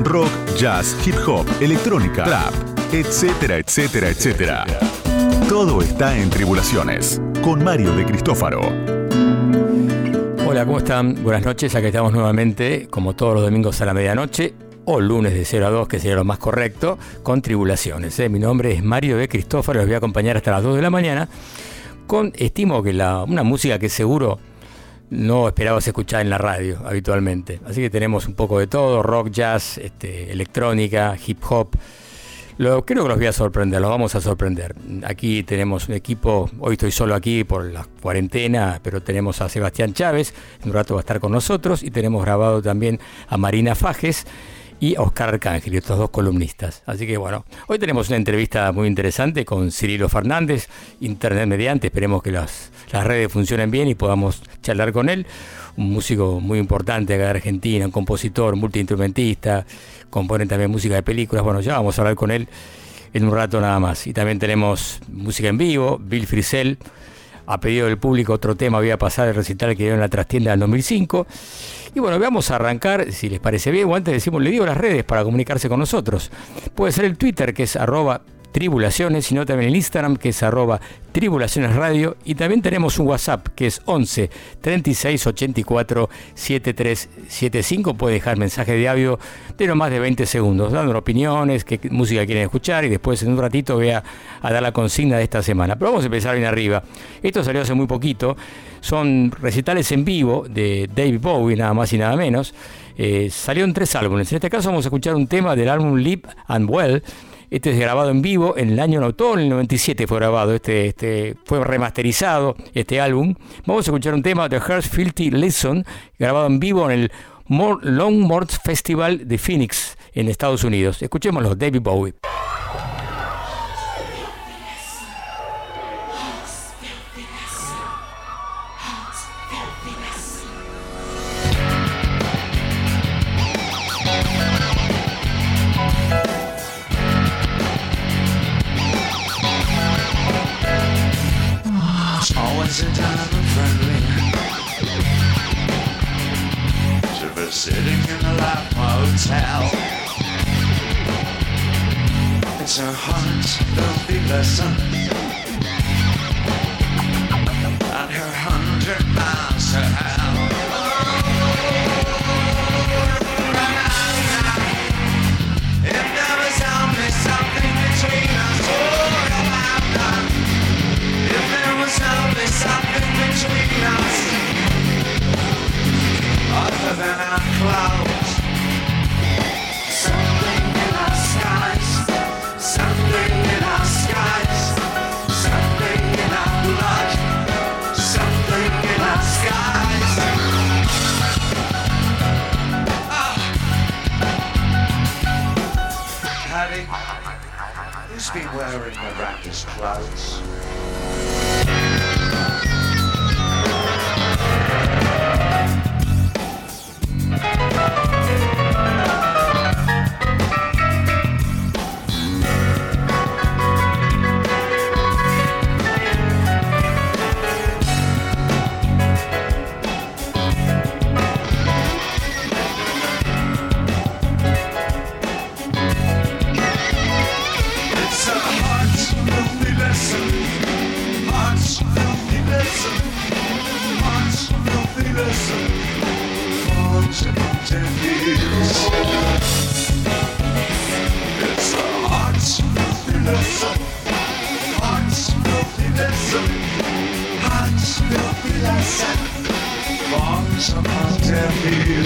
rock, jazz, hip hop, electrónica, trap, etcétera, etcétera, etcétera. Todo está en Tribulaciones, con Mario de Cristófaro. Hola, ¿cómo están? Buenas noches, aquí estamos nuevamente, como todos los domingos a la medianoche, o lunes de 0 a 2, que sería lo más correcto, con Tribulaciones. ¿eh? Mi nombre es Mario de Cristófaro, los voy a acompañar hasta las 2 de la mañana, con, estimo que la, una música que seguro no esperabas escuchar en la radio habitualmente. Así que tenemos un poco de todo, rock, jazz, este, electrónica, hip hop. Lo, creo que los voy a sorprender, los vamos a sorprender. Aquí tenemos un equipo, hoy estoy solo aquí por la cuarentena, pero tenemos a Sebastián Chávez, en un rato va a estar con nosotros, y tenemos grabado también a Marina Fajes y Oscar Arcángel, estos dos columnistas. Así que bueno, hoy tenemos una entrevista muy interesante con Cirilo Fernández, internet mediante, esperemos que las, las redes funcionen bien y podamos charlar con él. Un músico muy importante acá de Argentina, un compositor, multiinstrumentista, compone también música de películas. Bueno, ya vamos a hablar con él en un rato nada más. Y también tenemos música en vivo, Bill Frisell a pedido del público otro tema voy a pasar el recital que dio en la trastienda del 2005. Y bueno, vamos a arrancar, si les parece bien, o antes decimos, le digo las redes para comunicarse con nosotros. Puede ser el Twitter, que es arroba Tribulaciones, sino también el Instagram que es arroba Tribulaciones y también tenemos un WhatsApp que es 11 36 84 7375. Puede dejar mensaje de audio de no más de 20 segundos, dando opiniones, qué música quieren escuchar y después en un ratito voy a, dar la consigna de esta semana. Pero vamos a empezar bien arriba. Esto salió hace muy poquito. Son recitales en vivo de David Bowie, nada más y nada menos. Eh, salió en tres álbumes. En este caso vamos a escuchar un tema del álbum Live and Well este es grabado en vivo en el año todo en el 97 fue grabado, este, este, fue remasterizado este álbum. Vamos a escuchar un tema de Hearst Filthy Listen, grabado en vivo en el Longmont Festival de Phoenix en Estados Unidos. Escuchémoslo, David Bowie. Sitting in a lap motel. It's a hot, filthy lesson. And her hundred miles hell. Other than our clouds. Something in our skies, something in our skies, something in our blood, something in our skies. Ah. Oh. Paddy, who's been wearing Raptors clothes? you.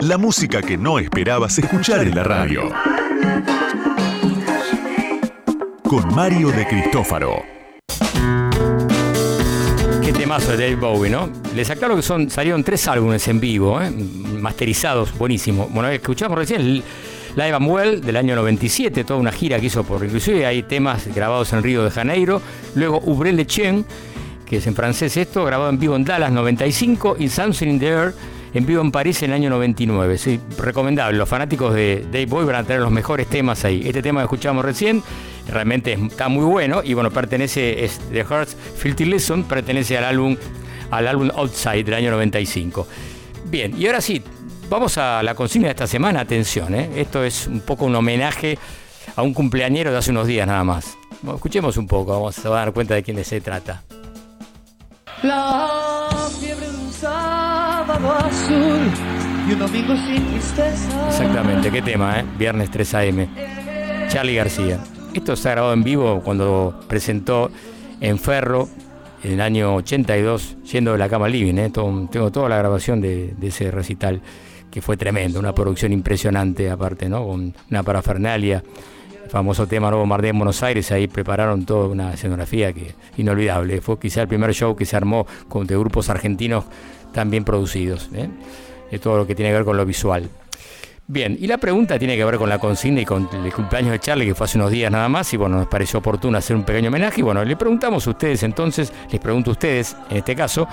La música que no esperabas escuchar en la radio. Con Mario de Cristófaro. Qué temazo de Dave Bowie, ¿no? Les aclaro que son, salieron tres álbumes en vivo, ¿eh? masterizados, buenísimo. Bueno, escuchamos recién Live and Well del año 97, toda una gira que hizo por, inclusive hay temas grabados en Río de Janeiro. Luego Ubrel de Chen, que es en francés esto, grabado en vivo en Dallas 95 y Something in the Air en vivo en París en el año 99. Sí, recomendable. Los fanáticos de Dave Bowie van a tener los mejores temas ahí. Este tema que escuchamos recién realmente está muy bueno y bueno, pertenece, es The Heart's Filthy Lesson, pertenece al álbum, al álbum Outside del año 95. Bien, y ahora sí, vamos a la consigna de esta semana. Atención, ¿eh? esto es un poco un homenaje a un cumpleañero de hace unos días nada más. Escuchemos un poco, vamos a dar cuenta de quién se trata. La fiebre de Exactamente, qué tema, ¿eh? Viernes 3 AM. Charlie García. Esto está grabado en vivo cuando presentó en Ferro en el año 82, yendo de la cama living. ¿eh? Tengo toda la grabación de, ese recital, que fue tremendo, una producción impresionante aparte, ¿no? Con una parafernalia, el famoso tema Nuevo Bombardeo en Buenos Aires, ahí prepararon toda una escenografía que inolvidable. Fue quizá el primer show que se armó con de grupos argentinos tan bien producidos, ¿eh? de todo lo que tiene que ver con lo visual. Bien, y la pregunta tiene que ver con la consigna y con el cumpleaños de Charlie, que fue hace unos días nada más, y bueno, nos pareció oportuno hacer un pequeño homenaje. Y bueno, le preguntamos a ustedes entonces, les pregunto a ustedes, en este caso,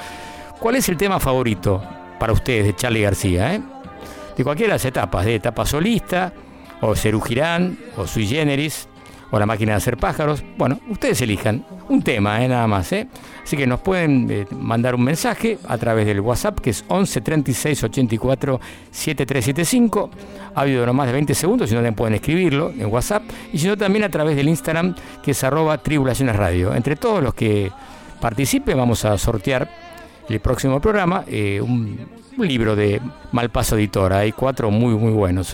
¿cuál es el tema favorito para ustedes de Charlie García? eh? De cualquiera de las etapas, de etapa solista, o Cerú o Sui Generis, o La Máquina de Hacer Pájaros. Bueno, ustedes elijan un tema, eh, nada más. eh. Así que nos pueden eh, mandar un mensaje a través del WhatsApp, que es 11 36 84 7375. Ha habido no más de 20 segundos, si no también pueden escribirlo en WhatsApp. Y si no, también a través del Instagram, que es arroba tribulaciones radio. Entre todos los que participen, vamos a sortear el próximo programa un, libro de Malpaso Editora. Hay cuatro muy, muy buenos.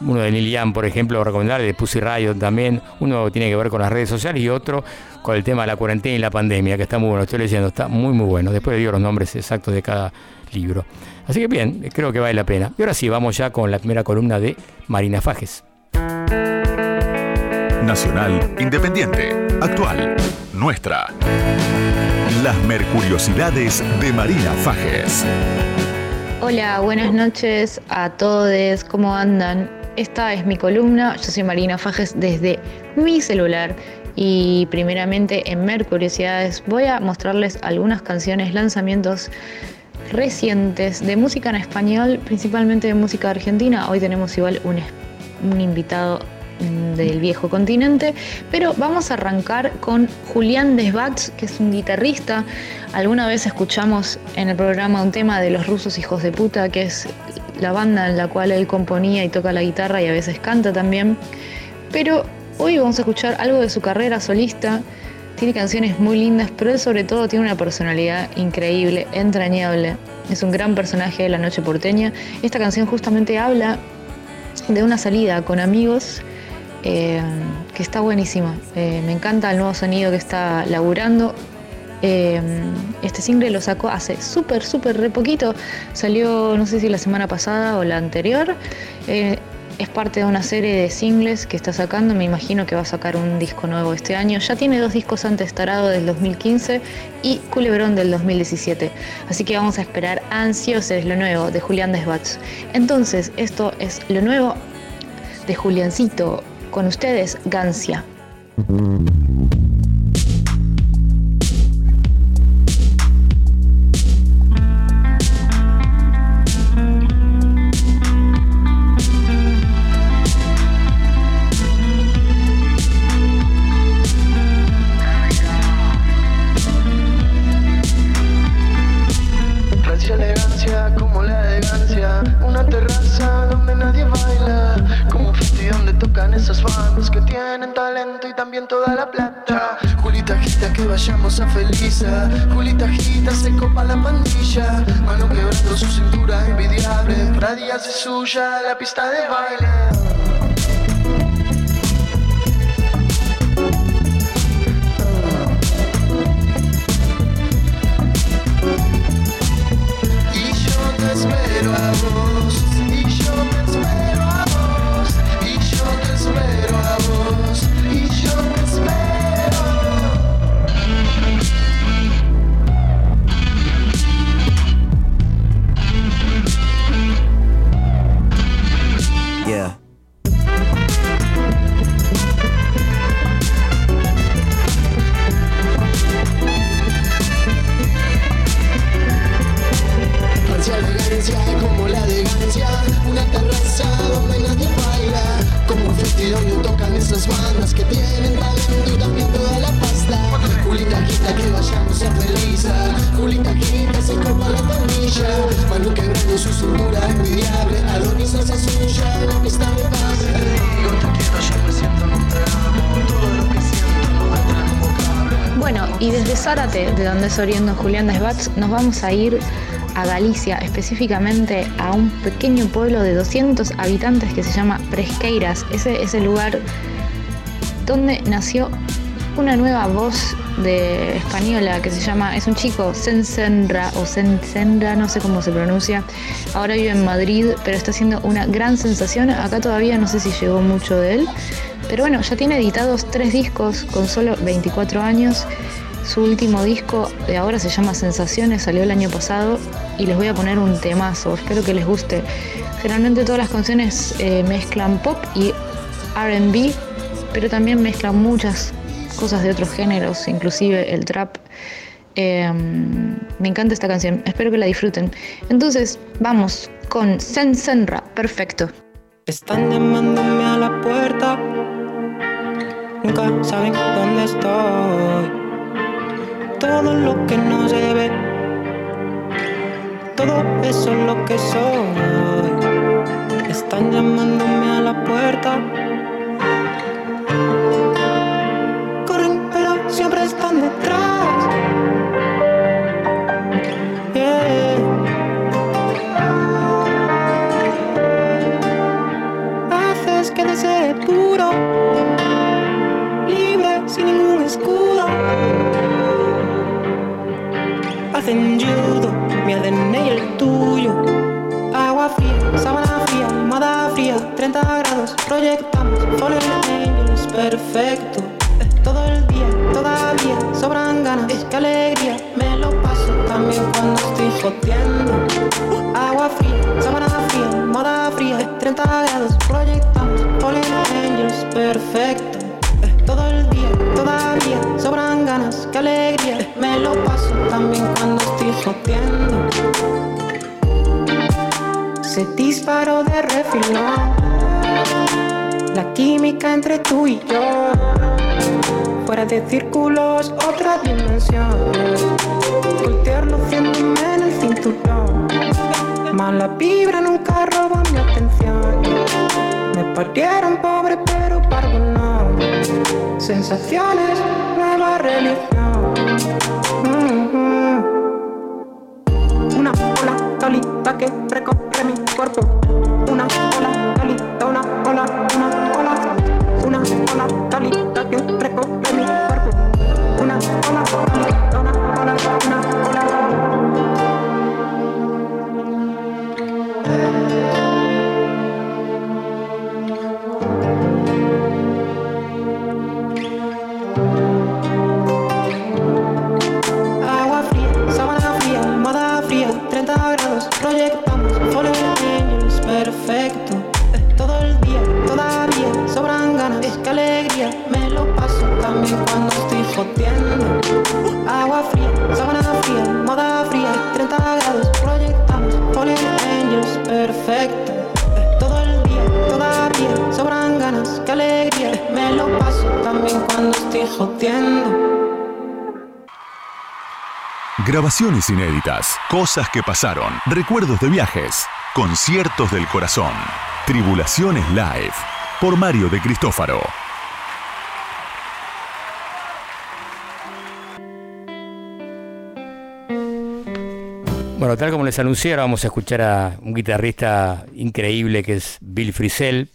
Uno de Neil Young, por ejemplo, recomendable, de Pussy Riot también. Uno tiene que ver con las redes sociales y otro con el tema de la cuarentena y la pandemia, que está muy bueno. Estoy leyendo, está muy, muy bueno. Después le digo los nombres exactos de cada libro. Así que bien, creo que vale la pena. Y ahora sí, vamos ya con la primera columna de Marina Fajes. Nacional, independiente, actual, nuestra. Las mercuriosidades de Marina Fajes. Hola, buenas noches a todos, ¿cómo andan? Esta es mi columna, yo soy Marina Fajes desde mi celular y primeramente en Mercuriosidades voy a mostrarles algunas canciones, lanzamientos recientes de música en español, principalmente de música argentina. Hoy tenemos igual un, invitado del viejo continente, pero vamos a arrancar con Julián Desbats, que es un guitarrista. Alguna vez escuchamos en el programa un tema de los rusos hijos de puta, que es la banda en la cual él componía y toca la guitarra y a veces canta también. Pero hoy vamos a escuchar algo de su carrera solista. Tiene canciones muy lindas, pero él sobre todo tiene una personalidad increíble, entrañable. Es un gran personaje de la noche porteña. Esta canción justamente habla de una salida con amigos eh, que está buenísima. Eh, me encanta el nuevo sonido que está laburando. Eh, este single lo sacó hace súper, súper re poquito. Salió, no sé si la semana pasada o la anterior. Eh, es parte de una serie de singles que está sacando. Me imagino que va a sacar un disco nuevo este año. Ya tiene dos discos antes, Tarado del 2015 y Culebrón del 2017. Así que vamos a esperar ansiosos lo nuevo de Julián Desbats. Entonces, esto es lo nuevo de Juliancito. Con ustedes, Gancia. Toda la plata. Julita agita que vayamos a Felisa. Julita agita se copa la pandilla. Mano quebrando su cintura envidiable. Días es suya la pista de baile Oriundo Julián Desbats, nos vamos a ir a Galicia, específicamente a un pequeño pueblo de 200 habitantes que se llama Presqueiras. Ese es el lugar donde nació una nueva voz de española que se llama, es un chico, Sensenra o Sensenra, no sé cómo se pronuncia. Ahora vive en Madrid, pero está haciendo una gran sensación. Acá todavía no sé si llegó mucho de él. Pero bueno, ya tiene editados tres discos con solo 24 años. Su último disco de ahora se llama Sensaciones, salió el año pasado y les voy a poner un temazo, espero que les guste. Generalmente todas las canciones eh, mezclan pop y RB, pero también mezclan muchas cosas de otros géneros, inclusive el trap. Eh, me encanta esta canción, espero que la disfruten. Entonces, vamos con Sen Senra, perfecto. Están llamándome a la puerta. Nunca saben dónde estoy. Todo lo que no se ve. Todo eso es lo que soy. Están llamándome a la puerta. Corren, pero siempre están detrás. Haces que desee puro, libre sin ningún escudo. Hacen judo, mi ADN y el tuyo. Agua fría, sábana fría, almohada fría, 30 grados, proyectamos, fallen angels, perfecto. Todo el día, todavía sobran ganas, es que alegría, me lo paso también cuando estoy joteando. Agua fría, sábana fría, moda fría, es 30 grados, proyectamos, fallen angels, perfecto. Sobran ganas, qué alegría, me lo paso también cuando estoy joteando. Se disparó de refilón la química entre tú y yo. Fuera de círculos, otra dimensión. Voltear luciéndome en el cinturón. Mala vibra nunca robó mi atención. Me partieron pobre. Sensaciones, nueva religión. Mhm. Una Grabaciones inéditas, cosas que pasaron, recuerdos de viajes, conciertos del corazón. Tribulaciones Live, por Mario de Cristófaro. Bueno, tal como les anuncié, ahora vamos a escuchar a un guitarrista increíble que es Bill Frisell,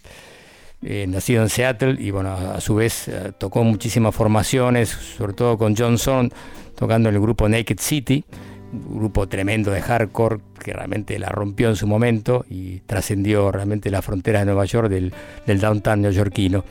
eh, nacido en Seattle y bueno, a su vez eh, tocó muchísimas formaciones, sobre todo con Johnson, tocando en el grupo Naked City, un grupo tremendo de hardcore que realmente la rompió en su momento y trascendió realmente la frontera de Nueva York del, del downtown neoyorquino.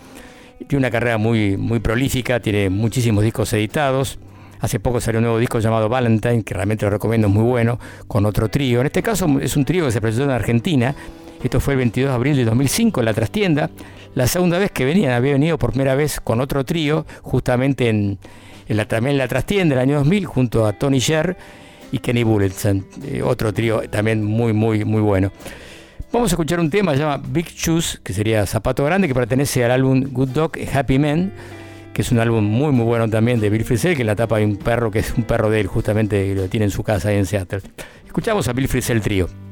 Tiene una carrera muy, muy prolífica, tiene muchísimos discos editados. Hace poco salió un nuevo disco llamado Valentine, que realmente lo recomiendo, es muy bueno, con otro trío. En este caso es un trío que se presentó en Argentina. Esto fue el 22 de abril de 2005 en la trastienda. La segunda vez que venían, había venido por primera vez con otro trío, justamente en, en la, también en la trastienda del año 2000, junto a Tony Sher y Kenny Bulletson. Eh, otro trío también muy, muy, muy bueno. Vamos a escuchar un tema, se llama Big Shoes, que sería Zapato Grande, que pertenece al álbum Good Dog Happy Men, que es un álbum muy muy bueno también de Bill Frisell, que en la tapa hay un perro que es un perro de él, justamente que lo tiene en su casa ahí en Seattle. Escuchamos a Bill Frisell Trío.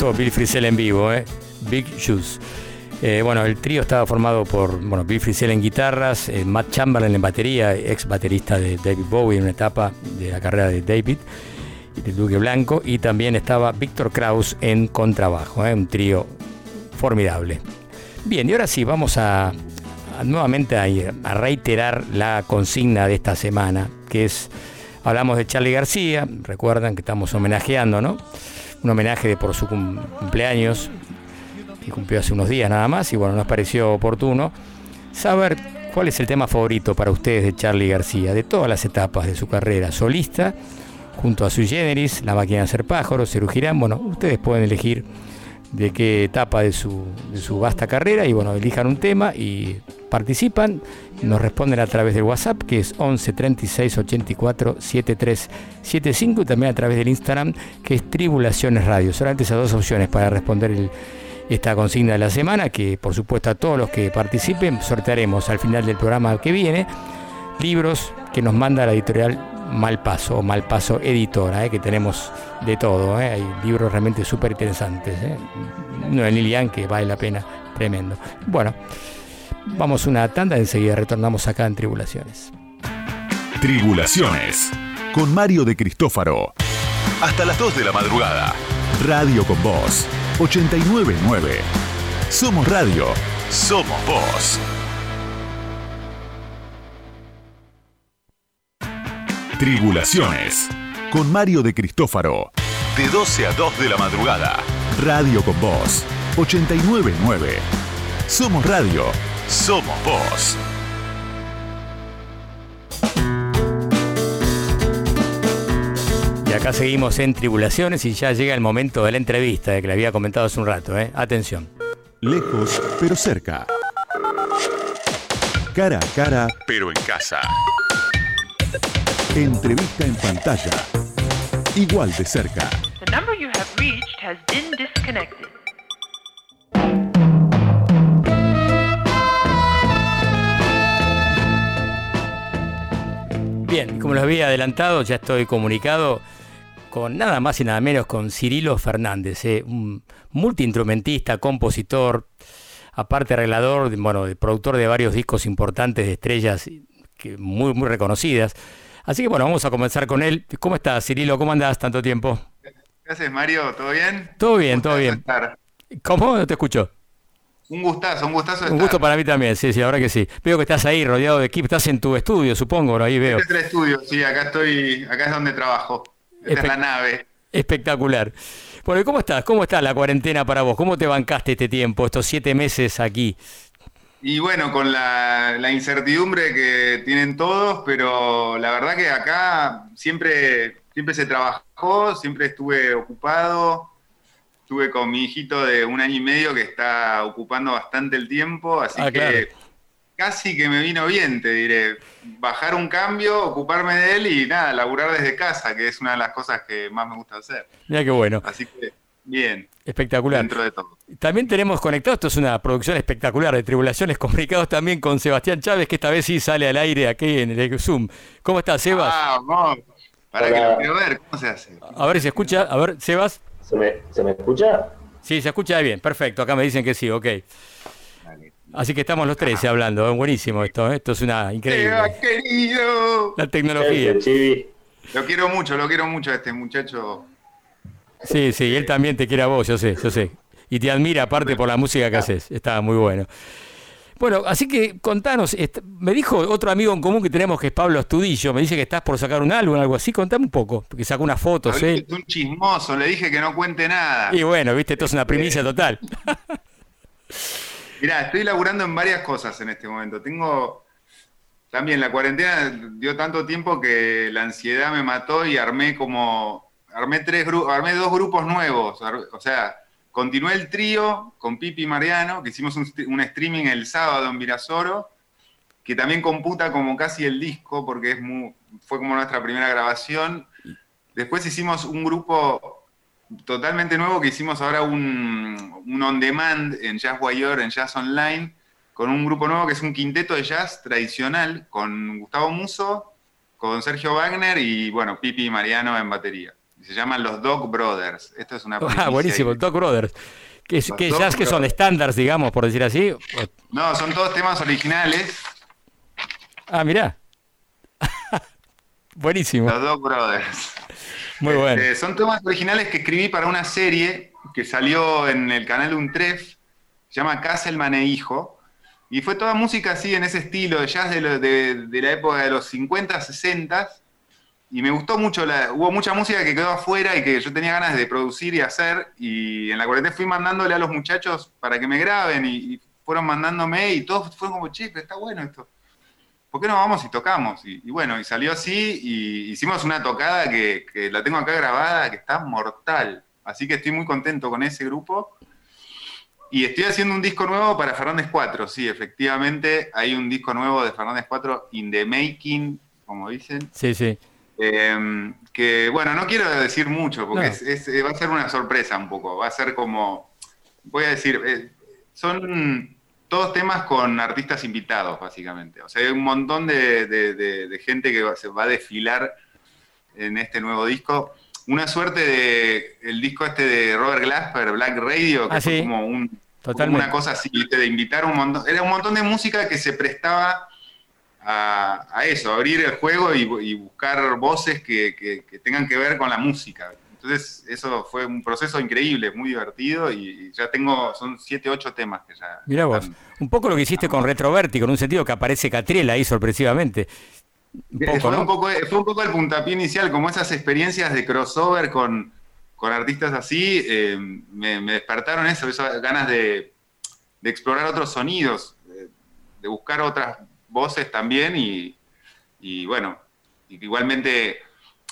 Bill Frisell en vivo, ¿eh? Big Shoes. Eh, bueno, el trío estaba formado por bueno, Bill Frisell en guitarras, eh, Matt Chamberlain en batería, ex baterista de David Bowie en una etapa de la carrera de David y de Duque Blanco, y también estaba Víctor Kraus en contrabajo, ¿eh? un trío formidable. Bien, y ahora sí, vamos a, a nuevamente a, a reiterar la consigna de esta semana, que es, hablamos de Charlie García, recuerdan que estamos homenajeando, ¿no? Un homenaje de por su cum- cumpleaños, que cumplió hace unos días nada más, y bueno, nos pareció oportuno saber cuál es el tema favorito para ustedes de Charlie García, de todas las etapas de su carrera solista, junto a su generis, La máquina de hacer pájaros, Cerugirán, bueno, ustedes pueden elegir de qué etapa de su, de su vasta carrera y bueno, elijan un tema y participan, nos responden a través del WhatsApp que es 11 36 84 73 75 y también a través del Instagram que es Tribulaciones Radio. Solamente esas dos opciones para responder esta consigna de la semana que por supuesto a todos los que participen sortearemos al final del programa que viene libros que nos manda la editorial Malpaso o Malpaso Editora, eh, que tenemos de todo. eh, Hay libros realmente súper interesantes. eh. Uno de Lilian que vale la pena, tremendo. Bueno, vamos una tanda, enseguida retornamos acá en Tribulaciones. Tribulaciones con Mario de Cristófaro. Hasta las 2 de la madrugada. Radio con Voz 899. Somos radio. Somos voz. Tribulaciones con Mario de Cristófaro. De 12 a 2 de la madrugada. Radio con Voz 899. Somos radio. Somos voz. Y acá seguimos en Tribulaciones y ya llega el momento de la entrevista de que le había comentado hace un rato. eh. Atención. Lejos, pero cerca. Cara a cara, pero en casa. Entrevista en pantalla. Igual de cerca. The number you have reached has been disconnected. Bien, como lo había adelantado, ya estoy comunicado con nada más y nada menos con Cirilo Fernández, eh, un multiinstrumentista, compositor, aparte arreglador, bueno, productor de varios discos importantes de estrellas que muy, muy reconocidas. Así que bueno, vamos a comenzar con él. ¿Cómo estás, Cirilo? ¿Cómo andás tanto tiempo? ¿Qué haces, Mario? ¿Todo bien? Todo bien, todo bien. estar. ¿Cómo? No te escucho. Un gustazo, un gustazo. Un gusto para mí también, sí, sí, la verdad que sí. Veo que estás ahí rodeado de equipo, estás en tu estudio, supongo, ¿no? ahí veo. Este es el estudio, sí, acá estoy, acá es donde trabajo. Esta es la nave. Espectacular. Bueno, ¿y ¿cómo estás? ¿Cómo está la cuarentena para vos? ¿Cómo te bancaste este tiempo, estos siete meses aquí? Y bueno, con la, la incertidumbre que tienen todos, pero la verdad que acá siempre, siempre se trabajó, siempre estuve ocupado. Estuve con mi hijito de un año y medio que está ocupando bastante el tiempo, así Ah, que claro. casi que me vino bien, te diré. Bajar un cambio, ocuparme de él y nada, laburar desde casa, que es una de las cosas que más me gusta hacer. Mira qué bueno, Así que bien, espectacular. dentro de todo. También tenemos conectado, esto es una producción espectacular de Tribulaciones Complicados también con Sebastián Chávez, que esta vez sí sale al aire aquí en el Zoom. ¿Cómo estás, Sebas? Ah, vamos. Para que lo quiero ver, ¿cómo se hace? A ver si escucha, a ver, Sebas. ¿Se me, ¿Se me escucha? Sí, se escucha bien, perfecto, acá me dicen que sí, ok. Así que estamos los tres hablando, ¿eh? buenísimo esto, ¿eh? esto es una increíble. Seba, querido. La tecnología. Lo quiero mucho, lo quiero mucho a este muchacho. Sí, sí, él también te quiere a vos, yo sé, yo sé. Y te admira aparte por la música que haces, está muy bueno. Bueno, así que contanos, me dijo otro amigo en común que tenemos que es Pablo Astudillo, me dice que estás por sacar un álbum, algo así, contame un poco, porque sacó unas fotos, ¿eh? es un chismoso, le dije que no cuente nada. Y bueno, viste, esto es una primicia total. Mirá, estoy laburando en varias cosas en este momento. Tengo. También la cuarentena dio tanto tiempo que la ansiedad me mató y armé como. Armé tres grupos, armé dos grupos nuevos. O sea, continué el trío con Pipi y Mariano, que hicimos un, st- un streaming el sábado en Virasoro, que también computa como casi el disco, porque es mu- fue como nuestra primera grabación. Después hicimos un grupo totalmente nuevo que hicimos ahora un, un on demand en Jazz Wire, en Jazz Online, con un grupo nuevo que es un quinteto de jazz tradicional, con Gustavo Muso, con Sergio Wagner y bueno, Pipi y Mariano en batería. Se llaman los Dog Brothers. Esto es una Ah, buenísimo. Doc Brothers. Que, es- que jazz que son estándares, digamos, por decir así. No, son todos temas originales. Ah, mirá. Buenísimo. Los Dog Brothers. Muy bueno. Eh, son temas originales que escribí para una serie que salió en el canal Untref, se llama Castleman e Hijo, y fue toda música así en ese estilo jazz de, lo- de- de la época de los 50, 60, y me gustó mucho, hubo mucha música que quedó afuera y que yo tenía ganas de producir y hacer, y en la cuarentena fui mandándole a los muchachos para que me graben, y, fueron mandándome, y todos fueron como, che, pero está bueno esto. ¿por qué no vamos y tocamos? Y, bueno, y salió así y hicimos una tocada que, que la tengo acá grabada, que está mortal. Así que estoy muy contento con ese grupo. Y estoy haciendo un disco nuevo para Fernández 4, sí, efectivamente hay un disco nuevo de Fernández 4 in the making, como dicen. Sí, sí. Eh, que bueno, no quiero decir mucho porque No. es- es- eh, va a ser una sorpresa un poco. Va a ser como, voy a decir, eh, son todos temas con artistas invitados, básicamente. O sea, hay un montón de, de- de- de gente que va- se va a desfilar en este nuevo disco. Una suerte de el disco este de Robert Glasper, Black Radio, que Ah, fue sí. como un, una cosa así, de invitar un montón. Era un montón de música que se prestaba a, a eso, abrir el juego y, y buscar voces que, que- que tengan que ver con la música. Entonces, eso fue un proceso increíble, muy divertido y ya tengo, son siete, ocho temas que ya. Mirá vos. Un poco lo que hiciste con Retrovértigo, en un sentido que aparece Catriel ahí sorpresivamente. Un Eh, poco, fue, ¿no? un poco, fue un poco el puntapié inicial, como esas experiencias de crossover con, con artistas así, eh, me, me despertaron eso, esas ganas de, de explorar otros sonidos, de, de buscar otras voces también y, y bueno, igualmente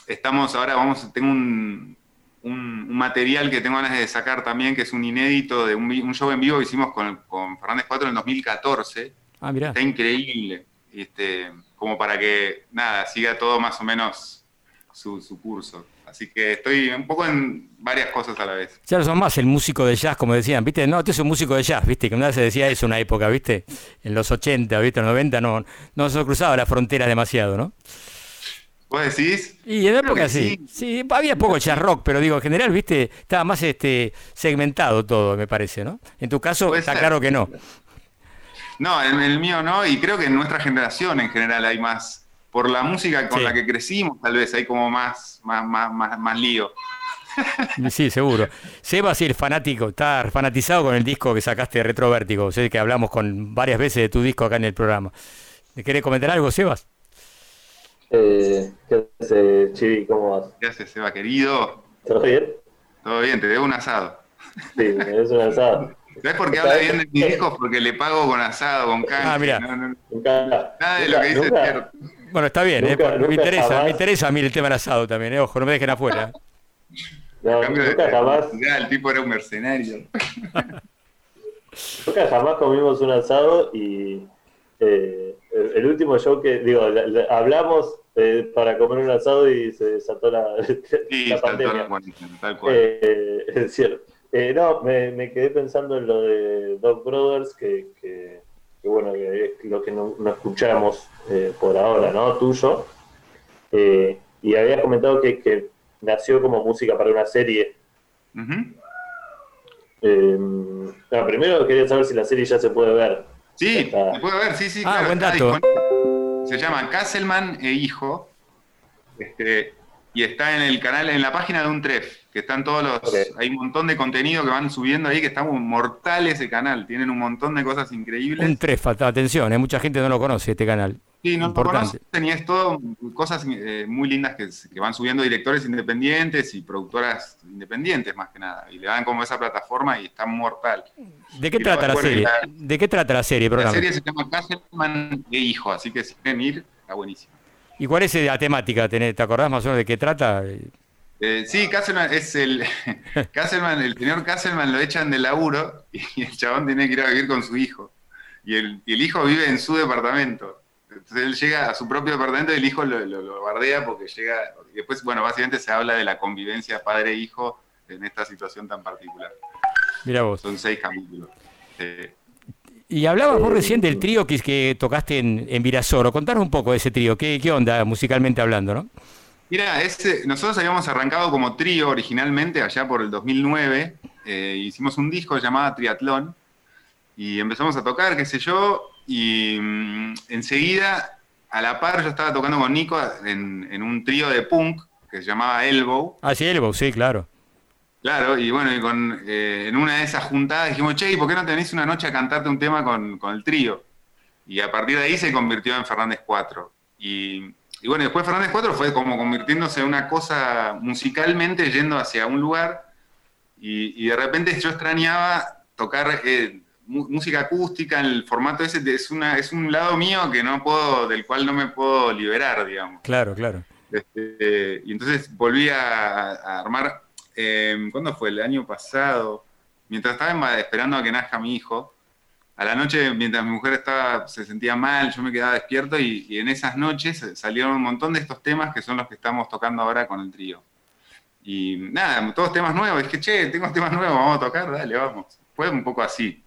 estamos ahora, vamos, tengo un, un- un material que tengo ganas de sacar también, que es un inédito de un, un show en vivo que hicimos con, con Fernández 4 en el 2014. Ah, mirá. Está increíble. Este, como para que, nada, siga todo más o menos su, su curso. Así que estoy un poco en varias cosas a la vez. Ya no son más el músico de jazz, como decían, ¿viste? No, este es un músico de jazz, ¿viste? Que una vez se decía eso en una época, ¿viste? En los 80, ¿viste? En los 90 no, no se cruzaba la frontera demasiado, ¿no? ¿Vos decís? Y en Creo época sí. sí. había poco jazz rock, pero digo, en general, ¿viste? Estaba más este segmentado todo, me parece, ¿no? En tu caso, está ser. claro que no. No, en el mío no, y creo que en nuestra generación en general hay más, por la música con Sí. la que crecimos, tal vez hay como más, más, más, más, más lío. Sí, seguro. Seba, sí, el fanático, está fanatizado con el disco que sacaste de Retrovértigo. Sé que hablamos con varias veces de tu disco acá en el programa. ¿Me querés comentar algo, Sebas? Eh, ¿Qué haces, Chivi? ¿Cómo vas? ¿Qué haces, Seba, querido? ¿Todo bien? Todo bien, te debo un asado. Sí, me ves un asado. ¿Sabes por qué habla bien de mis discos? Porque le pago con asado, con canje. Ah, mirá. No, no, Nunca, nada de lo que dice es nunca- cierto. Bueno, está bien, eh, Nunca- me interesa, jamás- me interesa a mí el tema del asado también, eh, ojo, no me dejen afuera. no, cambio, nunca jamás, ya, el tipo era un mercenario. nunca jamás comimos un asado y eh, el, último show que, digo, la- la- hablamos eh, para comer un asado y se desató la, Sí, la pandemia. tal cual, tal cual. Eh, es cierto. Eh, no, me, me quedé pensando en lo de Dog Brothers, que, que, que bueno, es lo que no, no escuchamos eh, por ahora, ¿no? Tuyo. Eh, y habías comentado que, que nació como música para una serie. Ujú. Eh, no, primero quería saber si la serie ya se puede ver. Sí, se puede ver, sí, sí. Ah, claro, buen dato. Se llama Casselman e Hijo. Este, y está en el canal, en la página de un tref, que están todos los. Hay un montón de contenido que van subiendo ahí, que está mortal ese canal. Tienen un montón de cosas increíbles. Un trefa, atención, eh, mucha gente no lo conoce este canal. Sí, no lo Importante. conocen y es todo cosas eh, muy lindas que, que van subiendo directores independientes y productoras independientes más que nada. Y le dan como esa plataforma y está mortal. ¿De qué Y trata la serie? la- ¿De qué trata la serie, La programa? serie se llama Casselman e Hijo, así que si quieren ir, está buenísimo. ¿Y cuál es la temática? ¿Tenés- ¿Te acordás más o menos de qué trata? Eh, sí, Casselman es el. Casselman, el señor Casselman lo echan del laburo y el chabón tiene que ir a vivir con su hijo. Y el, y el hijo vive en su departamento. Entonces él llega a su propio departamento y el hijo lo, lo- lo bardea porque llega. Y después, bueno, básicamente se habla de la convivencia padre-hijo en esta situación tan particular. Mira vos. Son seis capítulos. Eh, Y hablabas vos recién del trío que, que tocaste en, en Virasoro. Contanos un poco de ese trío. ¿Qué, qué onda musicalmente hablando, no? Mira, ese- nosotros habíamos arrancado como trío originalmente allá por el 2009. eh, hicimos un disco llamado Triatlón y empezamos a tocar, qué sé yo, y mm, enseguida, a la par, yo estaba tocando con Nico en, en un trío de punk que se llamaba Elbow. Ah, sí, Elbow, sí, claro. Claro, y bueno, y con, eh, en una de esas juntadas dijimos, che, ¿y por qué no te venís una noche a cantarte un tema con, con el trío? Y a partir de ahí se convirtió en Fernández 4. Y, y bueno, después Fernández 4 fue como convirtiéndose en una cosa musicalmente yendo hacia un lugar. Y, y de repente yo extrañaba tocar eh, música acústica en el formato ese. Es, una, es un lado mío que no puedo, del cual no me puedo liberar, digamos. Claro, claro. Este, y entonces volví a, a armar, eh, ¿cuándo fue? El año pasado, mientras estaba esperando a que nazca mi hijo, a la noche, mientras mi mujer estaba, se sentía mal, yo me quedaba despierto y, en esas noches salieron un montón de estos temas que son los que estamos tocando ahora con el trío. Y nada, todos temas nuevos, dije, che, tengo temas nuevos, vamos a tocar, dale, vamos. Fue un poco así.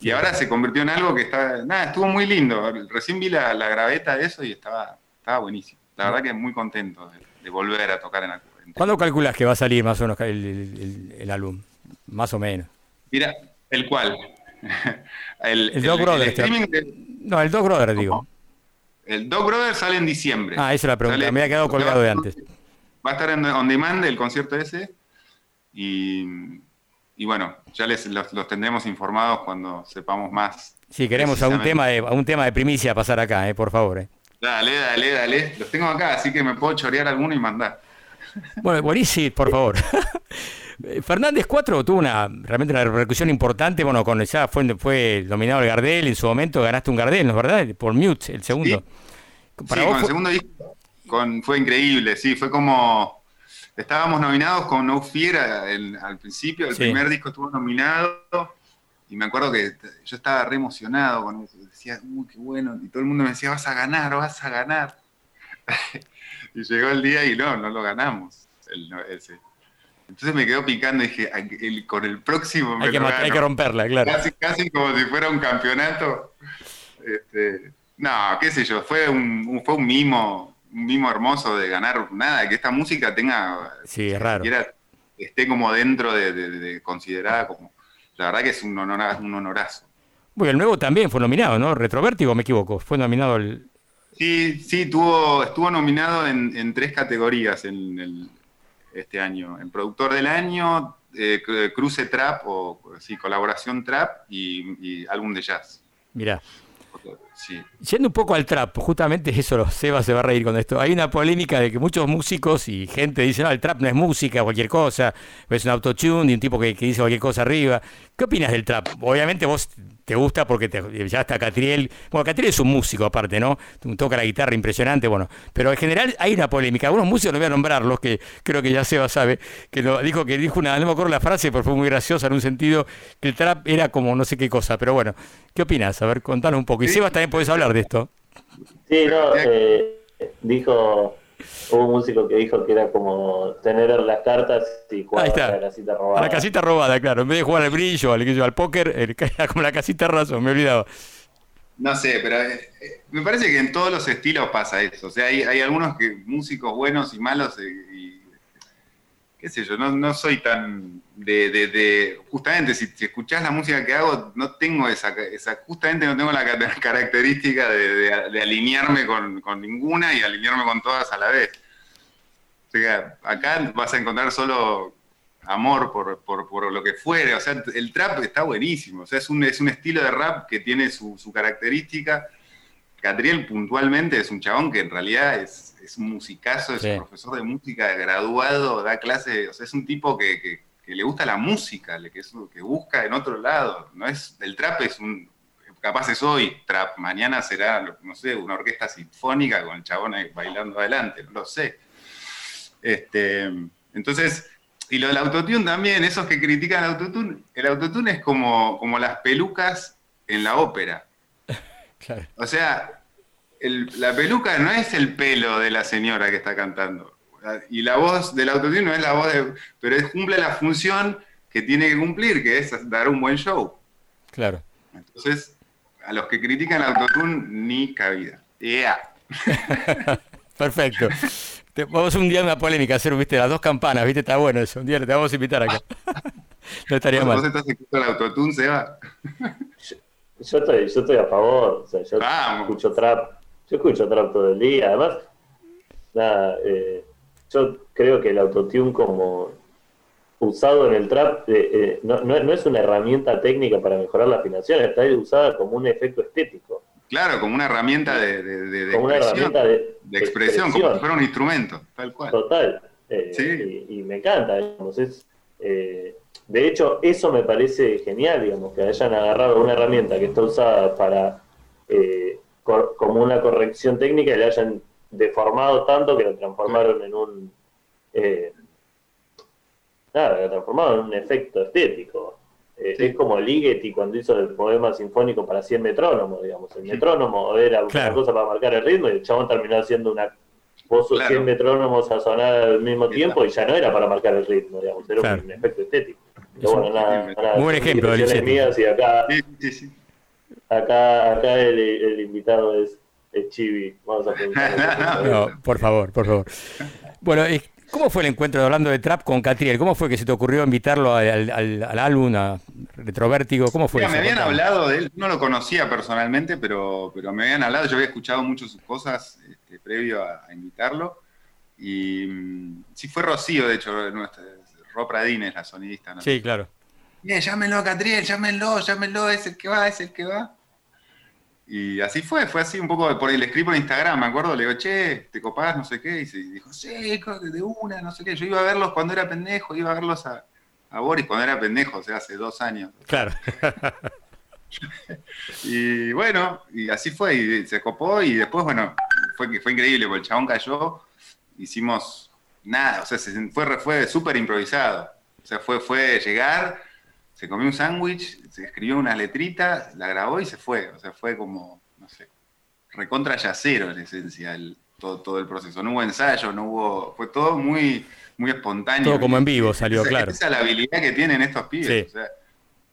Y ahora se convirtió en algo que está, nada, estuvo muy lindo. Recién vi la, graveta de eso y estaba, estaba buenísimo. La verdad que muy contento de, de volver a tocar en la ¿Cuándo calculas que va a salir más o menos el, el- el- el álbum? Más o menos. Mira, ¿el cuál? el, El Dog Brothers, de- No, el Dog Brother, digo. el Dog Brothers sale en diciembre. Ah, esa es la pregunta. Sale- Me había quedado colgado de antes. Va a estar en on demand el concierto ese. Y, y bueno, ya les, los, los tendremos informados cuando sepamos más. Sí, queremos a un tema de, a un tema de primicia pasar acá, eh, por favor. eh. Dale, dale, dale. Los tengo acá, así que me puedo chorear alguno y mandar. Bueno, buenísimo, por favor. Fernández 4 tuvo una realmente una repercusión importante. Bueno, con ya fue, fue nominado al Gardel en su momento, ganaste un Gardel, ¿no es verdad? Por Mute, el segundo. Para sí, con el segundo disco con- fue increíble, sí, fue como... Estábamos nominados con No Fear el- al principio, el Sí. primer disco estuvo nominado y me acuerdo que yo estaba re emocionado con eso, decía, uy, qué bueno, y todo el mundo me decía, vas a ganar, vas a ganar. Y llegó el día y no, no lo ganamos. el- no, ese. Entonces me quedó picando y dije, "Ay, el- con el próximo me hay, que, lo mat- hay gano". que romperla, claro. Casi, casi como si fuera un campeonato. Este, no, qué sé yo, fue un, un- fue un mimo, un mimo hermoso de ganar nada, que esta música tenga, Sí, es raro. siquiera esté como dentro de, de- de- considerada como, la verdad que es un, honora- un honorazo. Bueno, el nuevo también fue nominado, ¿no? Retrovértigo, me equivoco. Fue nominado el. Sí, sí, tuvo, estuvo nominado en, en tres categorías en el- este año. En Productor del Año, eh, cru- Cruce Trap, o sí, Colaboración Trap y, y Álbum de Jazz. Mirá. Sí. Yendo un poco al trap, justamente eso, lo- Seba se va a reír con esto. Hay una polémica de que muchos músicos y gente dicen, no, el trap no es música, cualquier cosa, es un autotune y un tipo que, que dice cualquier cosa arriba. ¿Qué opinas del trap? Obviamente vos te gusta porque te, ya está Catriel. Bueno, Catriel es un músico aparte, ¿no? Toca la guitarra impresionante, bueno. Pero en general hay una polémica. Algunos músicos, no voy a nombrarlos, que creo que ya Seba sabe, que lo, dijo que dijo una, no me acuerdo la frase, pero fue muy graciosa en un sentido, que el trap era como no sé qué cosa. Pero bueno, ¿qué opinas? A ver, contanos un poco. Y Sebas también podés hablar de esto. Sí, no, eh, dijo, hubo un músico que dijo que era como tener las cartas y jugar Ahí a la casita A robada. la casita robada, claro. En vez de jugar al brillo, al, al póker, era como la casita razón, me he olvidado. No sé, pero eh, eh, me parece que en todos los estilos pasa eso. O sea, hay, hay algunos que músicos buenos y malos eh, qué sé yo, no, soy tan de, de- de- justamente si, si escuchás la música que hago, no tengo esa, esa justamente no tengo la ca- característica de, alinearme con, con ninguna y alinearme con todas a la vez. O sea, acá vas a encontrar solo amor por, por, por lo que fuere, o sea, el trap está buenísimo, o sea, es un, es un estilo de rap que tiene su, su característica. Catriel puntualmente es un chabón que en realidad es, es un musicazo, es Sí. un profesor de música graduado, da clase, o sea, es un tipo que, que- que le gusta la música, que, es, que busca en otro lado. No es, el trap es un, capaz es hoy trap, mañana será, no sé, una orquesta sinfónica con el chabón bailando adelante, no lo sé. Este, entonces, y lo del autotune también, esos que critican el autotune, el autotune es como, como las pelucas en la ópera. Claro. O sea, el- la peluca no es el pelo de la señora que está cantando. Y la voz del autotune no es la voz de... Pero es- cumple la función que tiene que cumplir, que es dar un buen show. Claro. Entonces, a los que critican el autotune, ni cabida. Yeah. Perfecto. Te- vamos un día a una polémica, hacer, viste, las dos campanas, viste, está bueno eso. Un día te vamos a invitar acá. No estaría ¿Vos, vos mal. estás escuchando el autotune, Seba? Yo estoy, yo estoy a favor, o sea, yo Vamos. escucho trap, yo escucho trap todo el día, además, nada, eh, yo creo que el autotune como usado en el trap eh, eh, no, no- no es una herramienta técnica para mejorar la afinación, está usada como un efecto estético, Claro, como una herramienta de, de- de- de como una expresión. herramienta de, expresión, como si fuera un instrumento, tal cual. Total. Sí. y, y me encanta, digamos. Es, de hecho, eso me parece genial, digamos, que hayan agarrado una herramienta que está usada para eh, cor- como una corrección técnica y la hayan deformado tanto que lo transformaron en un. eh, nada, lo transformaron en un efecto estético. Eh, Sí. Es como Ligeti cuando hizo el poema sinfónico para 100 metrónomos, digamos. El metrónomo era Claro. una cosa para marcar el ritmo y el chabón terminó haciendo una puso Claro. 100 metrónomos a sonar al mismo tiempo y ya no era para marcar el ritmo, digamos, era Claro. un efecto estético. Pero bueno, nada, buen ejemplo, mías y acá, Sí, sí, sí. Acá, acá el, el invitado es, es Chibi. Vamos a preguntarle. No, por favor, por favor. Bueno, eh, ¿cómo fue el encuentro hablando de trap con Catriel? ¿Cómo fue que se te ocurrió invitarlo al, al- al álbum, a Retrovértigo? ¿Cómo fue Mira, eso? me habían Contame. hablado de él, no lo conocía personalmente, pero, pero me habían hablado, yo había escuchado mucho sus cosas este, previo a, a invitarlo. Y mm, sí fue Rocío, de hecho, nuestra, Ro Pradine es la sonidista. ¿no? Sí, claro. Bien, llámenlo a Catriel, llámenlo, llámenlo, es el que va, es el que va. Y así fue, fue así un poco, por el escrito por Instagram, me acuerdo, le digo, che, ¿te copás? No sé qué, y se dijo, sí, de una, no sé qué. Yo iba a verlos cuando era pendejo, iba a verlos a, a Boris cuando era pendejo, o sea, hace dos años. Claro. Y bueno, y así fue, y se copó, y después, bueno, fue, que fue increíble, porque el chabón cayó, hicimos nada, o sea, se- fue, fue súper improvisado. O sea, fue, fue llegar, se comió un sándwich, se escribió unas letritas, la grabó y se fue. O sea, fue como, no sé, recontra yacero en esencia el- todo, todo el proceso. No hubo ensayo, no hubo, fue todo muy, muy espontáneo. Todo como en vivo salió, esa- claro. Esa es la habilidad que tienen estos pibes. Sí. O sea,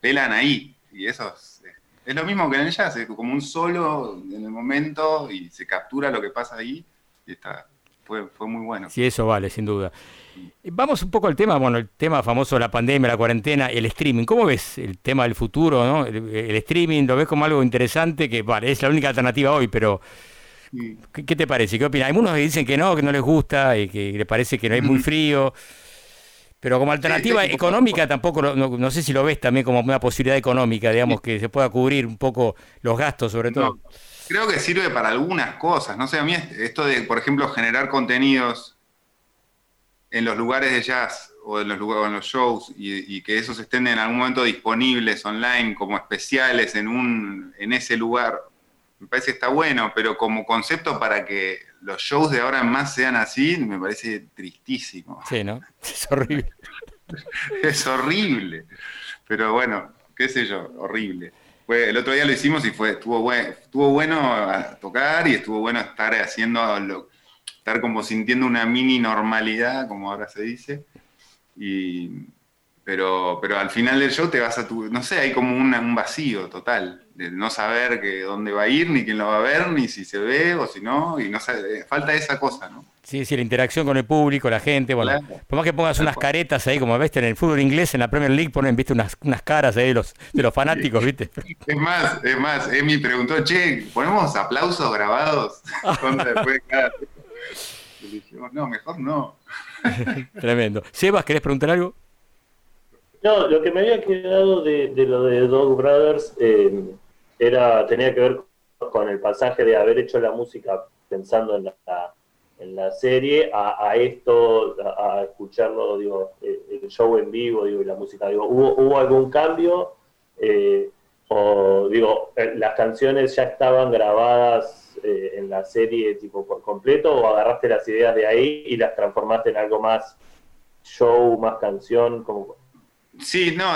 pelan ahí. Y eso es, es lo mismo que en el jazz, es como un solo en el momento y se captura lo que pasa ahí. Y está, fue, fue muy bueno. Sí, eso vale, sin duda. Vamos un poco al tema, bueno, el tema famoso de la pandemia, la cuarentena, el streaming. ¿Cómo ves el tema del futuro, no? El, el streaming, ¿lo ves como algo interesante? Que, vale, es la única alternativa hoy, pero ¿qué, qué te parece? ¿Qué opinas? Hay unos que dicen que no, que no les gusta y que les parece que no es muy frío. Pero como alternativa sí, económica tampoco, no, no sé si lo ves también como una posibilidad económica, digamos, que se pueda cubrir un poco los gastos, sobre todo. No, creo que sirve para algunas cosas. No sé, a mí es- esto de, por ejemplo, generar contenidos en los lugares de jazz o en los, lugares, en los shows y, y que esos estén en algún momento disponibles online como especiales en, un, en ese lugar, me parece que está bueno, pero como concepto para que los shows de ahora en más sean así, me parece tristísimo. Sí, ¿no? Es horrible. Es horrible. Pero bueno, qué sé yo, horrible. Fue, el otro día lo hicimos y fue, estuvo, buen, estuvo bueno a tocar y estuvo bueno estar haciendo, lo- estar como sintiendo una mini normalidad, como ahora se dice. Y, Pero, pero al final del show te vas a tu, no sé, hay como una- un vacío total, de no saber que dónde va a ir, ni quién lo va a ver, ni si se ve o si no, y no sabe, falta esa cosa, ¿no? Sí, sí, la interacción con el público, la gente, bueno, Claro. por más que pongas unas caretas ahí, como ves en el fútbol inglés, en la Premier League ponen, viste, unas, unas caras ahí de los, de los fanáticos, viste. Es más, es más, Emi preguntó, che, ¿ponemos aplausos grabados? Contra después de cada- Y le dijimos, no, mejor no. Tremendo. Sebas, ¿querés preguntar algo? No, lo que me había quedado de, de lo de Dog Brothers eh, era tenía que ver con el pasaje de haber hecho la música pensando en la, en la serie a, a esto, a, a escucharlo, digo, eh, el show en vivo, digo, y la música, digo, ¿hubo, hubo algún cambio? Eh, o digo, eh, las canciones ya estaban grabadas eh, en la serie tipo por completo o agarraste las ideas de ahí y las transformaste en algo más show, más canción, como Sí, no,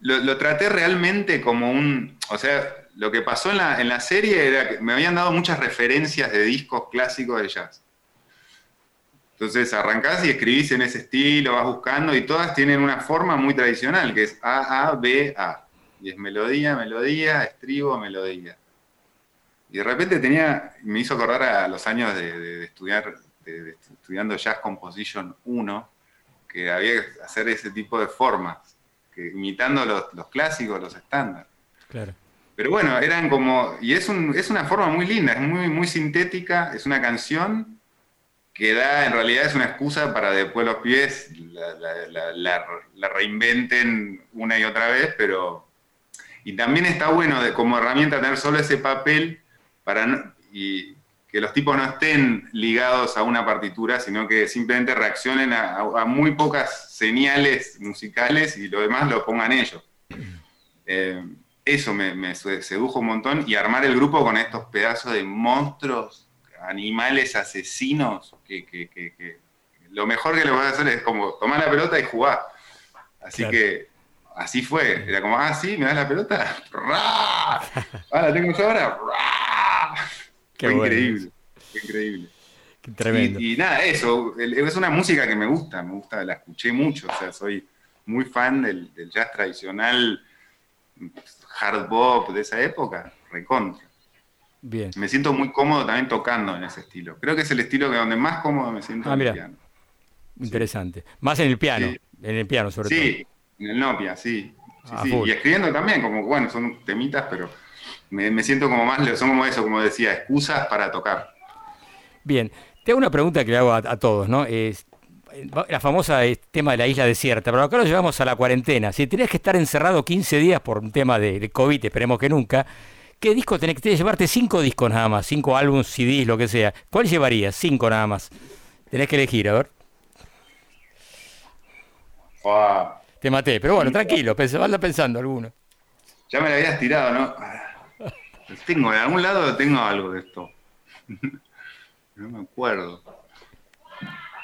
lo, traté realmente como un, o sea, lo que pasó en la, en la serie era que me habían dado muchas referencias de discos clásicos de jazz. Entonces arrancás y escribís en ese estilo, vas buscando y todas tienen una forma muy tradicional, que es A, A, B, A. Y es melodía, melodía, estribo, melodía. Y de repente tenía, me hizo acordar a los años de, de- de estudiar, de- estudiando Jazz Composition 1, que había que hacer ese tipo de formas, que imitando los, los clásicos, los estándares. Claro. Pero bueno, eran como, y es, un, es una forma muy linda, es muy, muy sintética, es una canción que da, en realidad es una excusa para después los pies la, la- la- la- la reinventen una y otra vez, pero... Y también está bueno de, como herramienta tener solo ese papel para no- y que los tipos no estén ligados a una partitura, sino que simplemente reaccionen a, a- a muy pocas señales musicales y lo demás lo pongan ellos. Eh, eso me, me se- sedujo un montón y armar el grupo con estos pedazos de monstruos, animales asesinos, que, que- que- que lo mejor que le puedes hacer es como tomar la pelota y jugar. Así Claro. que así fue. Era como, ah, sí, me das la pelota. Ah, la tengo yo ahora. ¡Ra! Qué fue bueno. increíble. Fue increíble. Qué tremendo. Y, y nada, eso, es una música que me gusta, me gusta, la escuché mucho, o sea, soy muy fan del, del jazz tradicional, hard bop de esa época, recontra. Bien. Me siento muy cómodo también tocando en ese estilo. Creo que es el estilo que donde más cómodo me siento Ah, en el piano. Interesante. Más en el piano, Sí. en el piano sobre Sí, en el Nopia, sí. Sí, Ah. Y escribiendo también, como, bueno, son temitas, pero me, me siento como más, son como eso, como decía, excusas para tocar. Bien. Te hago una pregunta que le hago a, a todos, ¿no? Es la famosa tema de la isla desierta, pero acá lo llevamos a la cuarentena. Si tenías que estar encerrado 15 días por un tema de, de COVID, esperemos que nunca, ¿qué disco tenés que llevarte? Cinco discos nada más, cinco álbumes, CDs, lo que sea. ¿Cuál llevarías? Cinco nada más. Tenés que elegir, a ver. Te maté, pero bueno, tranquilo, pens- anda pensando alguno. Ya me la habías tirado, ¿no? Tengo, en algún lado tengo algo de esto. No me acuerdo.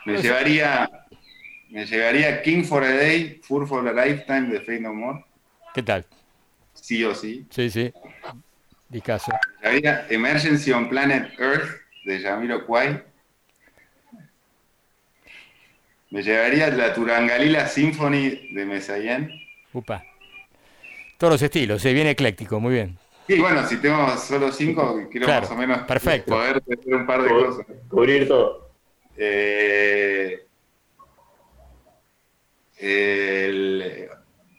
Me llevaría, me llevaría King for a Day, Fur for a Lifetime de Fate No More, ¿Qué tal? sí o sí. Sí, sí. Discaso. Me llevaría Emergency on Planet Earth de Jamiroquai. Me llevaría la Turangalila Symphony de Mesayen. Upa. Todos los estilos, se viene ecléctico, muy bien. Y bueno, si tengo solo cinco, quiero Claro, más o menos perfecto. poder tener un par de cu- cosas. cubrir todo. Eh, el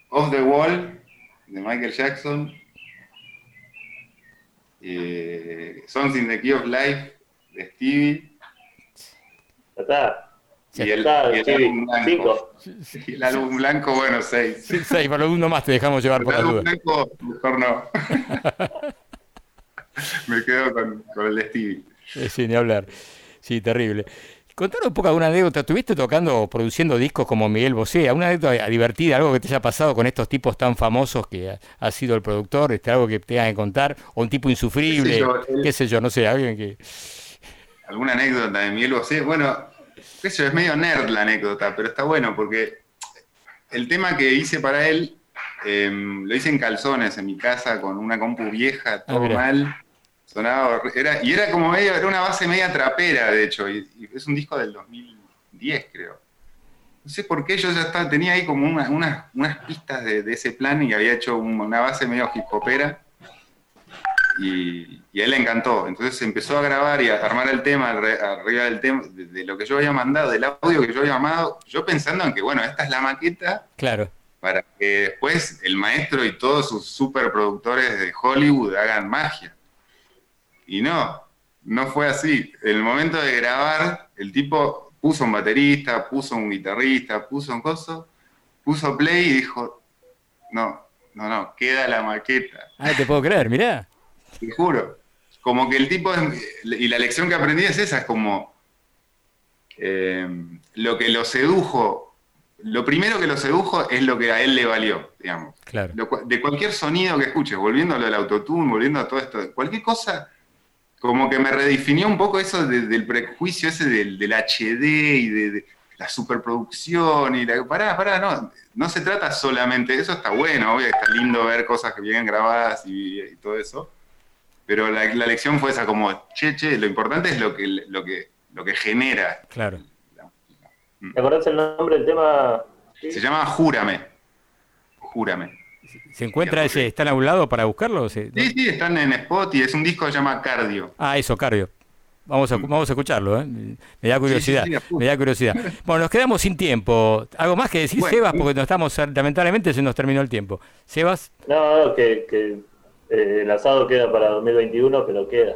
Off the Wall de Michael Jackson. Eh, Songs in the Key of Life de Stevie. Ya Y el, está, y el sí, álbum blanco. cinco. Y el álbum blanco, bueno, seis. Sí, seis, para uno más te dejamos llevar El por la álbum blanco, mejor no. Me quedo con, con el de Stevie. Eh, Sí, ni hablar. Sí, terrible. Contanos un poco alguna anécdota. ¿Estuviste tocando o produciendo discos como Miguel Bosé? ¿Alguna anécdota divertida, algo que te haya pasado con estos tipos tan famosos que ha, ha sido el productor? Este, ¿Algo que te tengan que contar? ¿O un tipo insufrible? Qué sé yo, ¿Qué sé yo? No sé, alguien que... alguna anécdota de Miguel Bosé. Bueno, qué sé yo, es medio nerd la anécdota, pero está bueno porque el tema que hice para él eh, lo hice en calzones en mi casa con una compu vieja, todo mirá. mal. Sonaba, era, y era como medio, era una base media trapera, de hecho, y, y es un disco del 2010, creo. no sé por qué yo ya estaba, tenía ahí como una- unas, unas pistas de, de ese plan y había hecho un- una base medio hip hopera y, y a él le encantó. Entonces empezó a grabar y a armar el tema arriba del tema, de, de lo que yo había mandado, del audio que yo había mandado, yo pensando en que, bueno, esta es la maqueta Claro. para que después el maestro y todos sus superproductores de Hollywood hagan magia. Y no, no fue así. En el momento de grabar, el tipo puso un baterista, puso un guitarrista, puso un coso, puso play y dijo, no, no, no, queda la maqueta. Ah, te puedo creer, mirá. Te juro. Como que el tipo, y la lección que aprendí es esa, es como eh, lo que lo sedujo, lo primero que lo sedujo es lo que a él le valió, digamos. Claro. Lo de cualquier sonido que escuches, volviendo a lo del autotune, volviendo a todo esto, cualquier cosa, como que me redefinió un poco eso de- del prejuicio ese del, del HD y de, de la superproducción y la... Pará, pará, no, no se trata solamente, eso está bueno, obvio, está lindo ver cosas que vienen grabadas y, y todo eso, pero la, la lección fue esa como, che, che, lo importante es lo que, lo que, lo que genera. Claro. ¿Te acordás el nombre del tema? Se llama Júrame. Júrame. ¿Se encuentra ese? ¿Está en algún lado para buscarlo? ¿Se- Sí, sí, están en Spot y es un disco que se llama Cardio. Ah, eso, Cardio. Vamos a, vamos a escucharlo, ¿eh? Me da curiosidad, Sí, sí, sí, a full. me da curiosidad. Bueno, nos quedamos sin tiempo. ¿Algo más que decir, Bueno. Sebas? Porque nos estamos, lamentablemente se nos terminó el tiempo. Sebas, No, no, que, que eh, el asado queda para 2021, pero queda.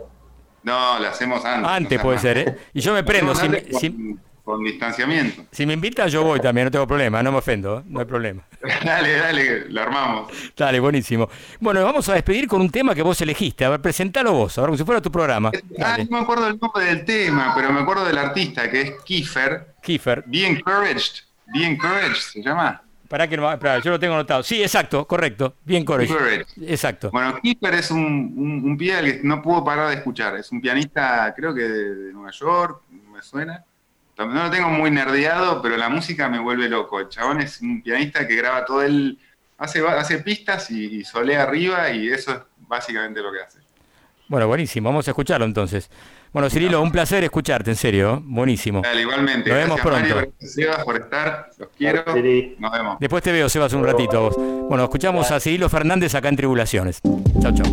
No, lo hacemos antes. antes puede ser. ¿eh? Y yo me prendo. Si me, con, distanciamiento. si me invitan, yo voy también, no tengo problema, no me ofendo, ¿eh? no hay problema. dale, dale, lo armamos. Dale, buenísimo. Bueno, vamos a despedir con un tema que vos elegiste. A ver, presentalo vos, a ver, como si fuera tu programa. Ah, no me acuerdo el nombre del tema, pero me acuerdo del artista que es Kiefer. Kiefer. Be Encouraged. Be Encouraged se llama. Para que no, yo lo tengo anotado. Sí, exacto, correcto. Bien, Courage. Courage. Exacto. Bueno, Kiefer es un, un, un pibe que no puedo parar de escuchar. Es un pianista, creo que de, de Nueva York, me suena. También No lo tengo muy nerdeado, pero la música me vuelve loco. El chabón es un pianista que graba todo el... Hace, hace pistas y, y solea arriba y eso es básicamente lo que hace. Bueno, buenísimo. Vamos a escucharlo entonces. Bueno, Cirilo, un placer escucharte, en serio. Buenísimo. Dale, igualmente. Nos vemos Gracias, pronto. Mario, gracias, Sebas, por estar. Los quiero. Nos vemos. Después te veo, Sebas, un ratito. a vos. Bueno, escuchamos a Cirilo Fernández acá en Tribulaciones. Chao, chao.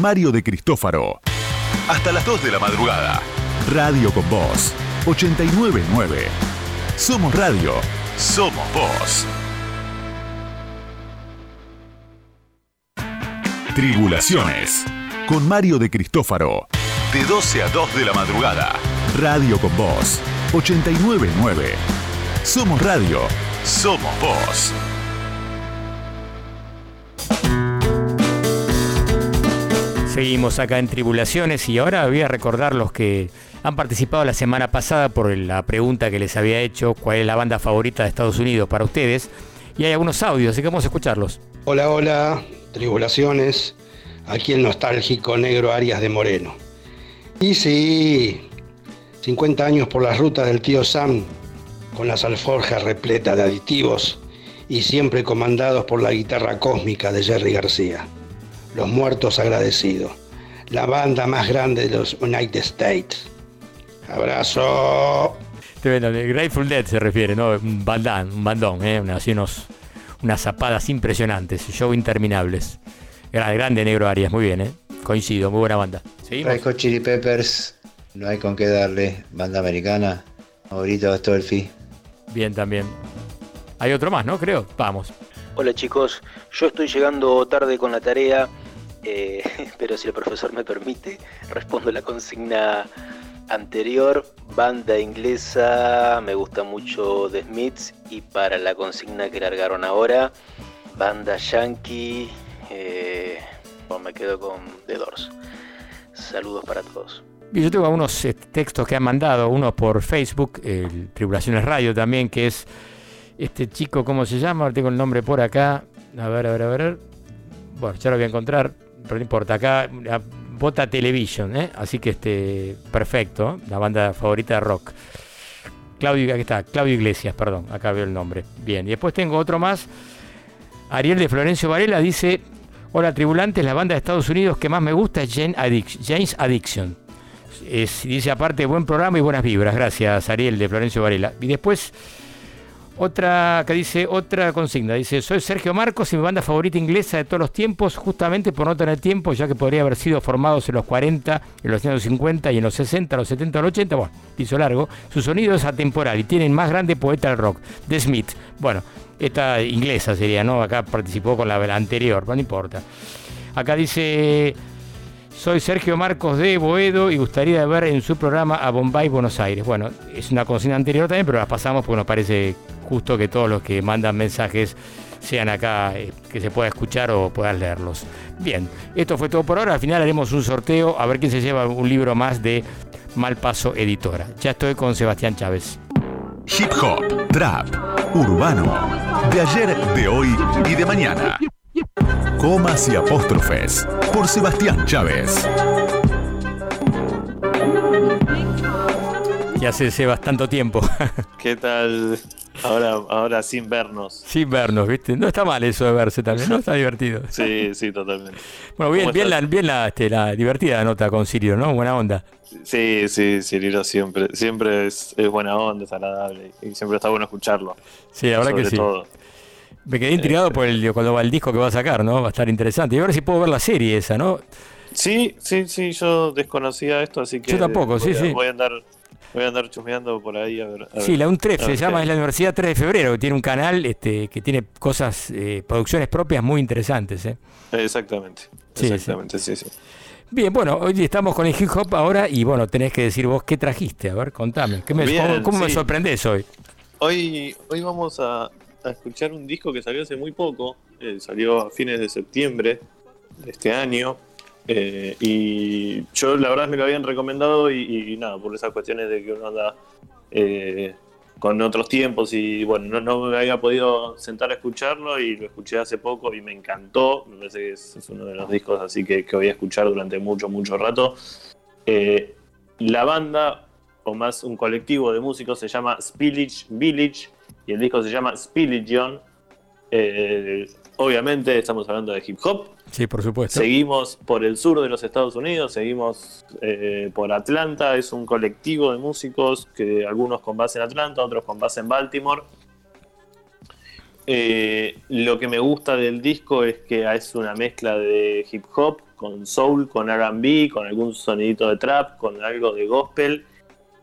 Mario de Cristófaro. Hasta las 2 de la madrugada. Radio con Voz. 899. Somos Radio. Somos Voz. Tribulaciones. Con Mario de Cristófaro. De 12 a 2 de la madrugada. Radio con Voz. 899. Somos Radio. Somos Voz. Seguimos acá en Tribulaciones y ahora voy a recordar los que han participado la semana pasada por la pregunta que les había hecho, cuál es la banda favorita de Estados Unidos para ustedes. Y hay algunos audios, así que vamos a escucharlos. Hola, hola, tribulaciones. Aquí el nostálgico negro Arias de Moreno. Y sí, 50 años por las rutas del tío Sam, con las alforjas repletas de aditivos y siempre comandados por la guitarra cósmica de Jerry García. Los muertos agradecidos. La banda más grande de los United States. Abrazo. Tremendo, de Grateful Dead se refiere, ¿no? Un bandán, un bandón, ¿eh? Una- así unos, unas zapadas impresionantes, show interminables. Grande, grande Negro Arias, muy bien, ¿eh? Coincido, muy buena banda. Hot Chili Peppers, no hay con qué darle. Banda americana, favorito Astolfi. Bien también. Hay otro más, ¿no? Creo. Vamos. Hola chicos, yo estoy llegando tarde con la tarea, eh, pero si el profesor me permite, respondo la consigna anterior. Banda inglesa, me gusta mucho The Smiths y para la consigna que largaron ahora, banda yankee, eh, bueno, me quedo con The Doors. Saludos para todos. Yo tengo algunos eh, textos que han mandado, uno por Facebook, el Tribulaciones Radio también, que es este chico, ¿cómo se llama? Tengo el nombre por acá. A ver, a ver, a ver. Bueno, ya lo voy a encontrar, pero no importa. Acá, la Bota Television, ¿eh? Así que este, perfecto, la banda favorita de rock. Claudio, aquí está, Claudio Iglesias, perdón, acá veo el nombre. Bien, y después tengo otro más. Ariel de Florencio Varela dice, hola tribulantes, la banda de Estados Unidos que más me gusta es Jane Addic- James Addiction. Dice aparte, buen programa y buenas vibras. Gracias, Ariel de Florencio Varela. Y después, otra que dice, otra consigna. Dice, soy Sergio Marcos y mi banda favorita inglesa de todos los tiempos, justamente por no tener tiempo, ya que podría haber sido formados en los 40, en los años 50 y en los 60, los 70, los 80. Bueno, piso largo. Su sonido es atemporal y tienen más grande poeta del rock, The Smith. Bueno, esta inglesa sería, ¿no? Acá participó con la, la anterior, no importa. Acá dice, soy Sergio Marcos de Boedo y gustaría ver en su programa a Bombay, Buenos Aires. Bueno, es una consigna anterior también, pero las pasamos porque nos parece justo que todos los que mandan mensajes sean acá, eh, que se pueda escuchar o puedas leerlos. Bien, esto fue todo por ahora. Al final haremos un sorteo a ver quién se lleva un libro más de Malpaso Editora. Ya estoy con Sebastián Chávez. Hip hop, trap, urbano. De ayer, de hoy y de mañana. Comas y apóstrofes. Por Sebastián Chávez. Ya hace Sebas tanto tiempo. ¿Qué tal? Ahora, ahora sin vernos. Sin vernos, ¿viste? No está mal eso de verse también, ¿no? Está divertido. Sí, sí, totalmente. Bueno, bien, ¿Cómo bien, la, estás? bien la, este, la divertida nota con Sirio, ¿no? Buena onda. Sí, sí, Cirilo siempre, siempre es, es buena onda, es agradable y siempre está bueno escucharlo. Sí, la verdad Sobre que sí. todo. Me quedé intrigado por el cuando va el disco que va a sacar, ¿no? Va a estar interesante. Y a ver si puedo ver la serie esa, ¿no? Sí, sí, sí, yo desconocía esto, así que Yo tampoco, voy sí, a- sí. Voy a andar, voy a andar chusmeando por ahí a ver. a Sí, la UNTREF se ver llama, es la Universidad 3 de Febrero, que tiene un canal este, que tiene cosas, eh, producciones propias muy interesantes, ¿eh? Exactamente, Sí, exactamente, sí, sí. Bien, bueno, hoy estamos con el hip hop ahora y bueno, tenés que decir vos qué trajiste, a ver, contame. ¿Qué me, Bien, ¿Cómo, cómo me sorprendés hoy? Hoy, hoy vamos a, a escuchar un disco que salió hace muy poco, eh, salió a fines de septiembre de este año. eh, y yo la verdad me lo habían recomendado y, y nada, por esas cuestiones de que uno anda eh, con otros tiempos y bueno, no, no me había podido sentar a escucharlo y lo escuché hace poco y me encantó. Me parece que es, uno de los discos así que, que voy a escuchar durante mucho, mucho rato. Eh, la banda, o más un colectivo de músicos, se llama Spillage Village y el disco se llama Spilligion. Eh, obviamente estamos hablando de hip hop. Sí, por supuesto. Seguimos por el sur de los Estados Unidos, seguimos eh, por Atlanta. Es un colectivo de músicos que algunos con base en Atlanta, otros con base en Baltimore. eh, lo que me gusta del disco es que es una mezcla de hip hop con soul, con RB, con algún sonidito de trap, con algo de gospel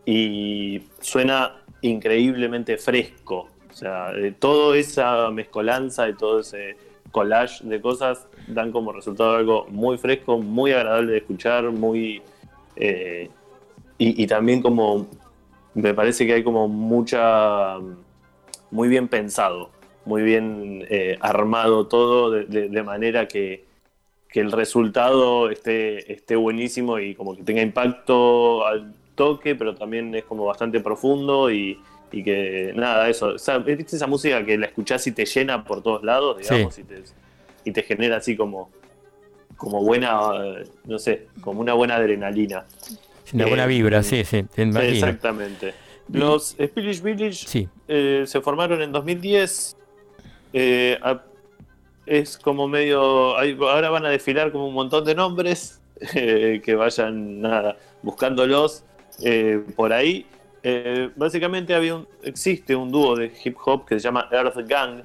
y suena increíblemente fresco. O sea, de toda esa mezcolanza y todo ese collage de cosas dan como resultado algo muy fresco, muy agradable de escuchar, muy eh, y, también como me parece que hay como mucha muy bien pensado, muy bien eh, armado todo de, de- de manera que, que el resultado esté, esté buenísimo y como que tenga impacto toque, pero también es como bastante profundo y, y que nada, eso. O sea, ¿viste esa música que la escuchás y te llena por todos lados, digamos, y, te, y te genera así como, como buena, no sé, como una buena adrenalina. Una buena Eh, vibra, sí, sí, te imagino. Exactamente. Los Spillage Village Sí. eh, se formaron en 2010. eh, a- es como medio. hay- ahora van a desfilar como un montón de nombres eh, que vayan nada, buscándolos eh, por ahí. Eh, básicamente había un- existe un dúo de hip hop que se llama Earth Gang,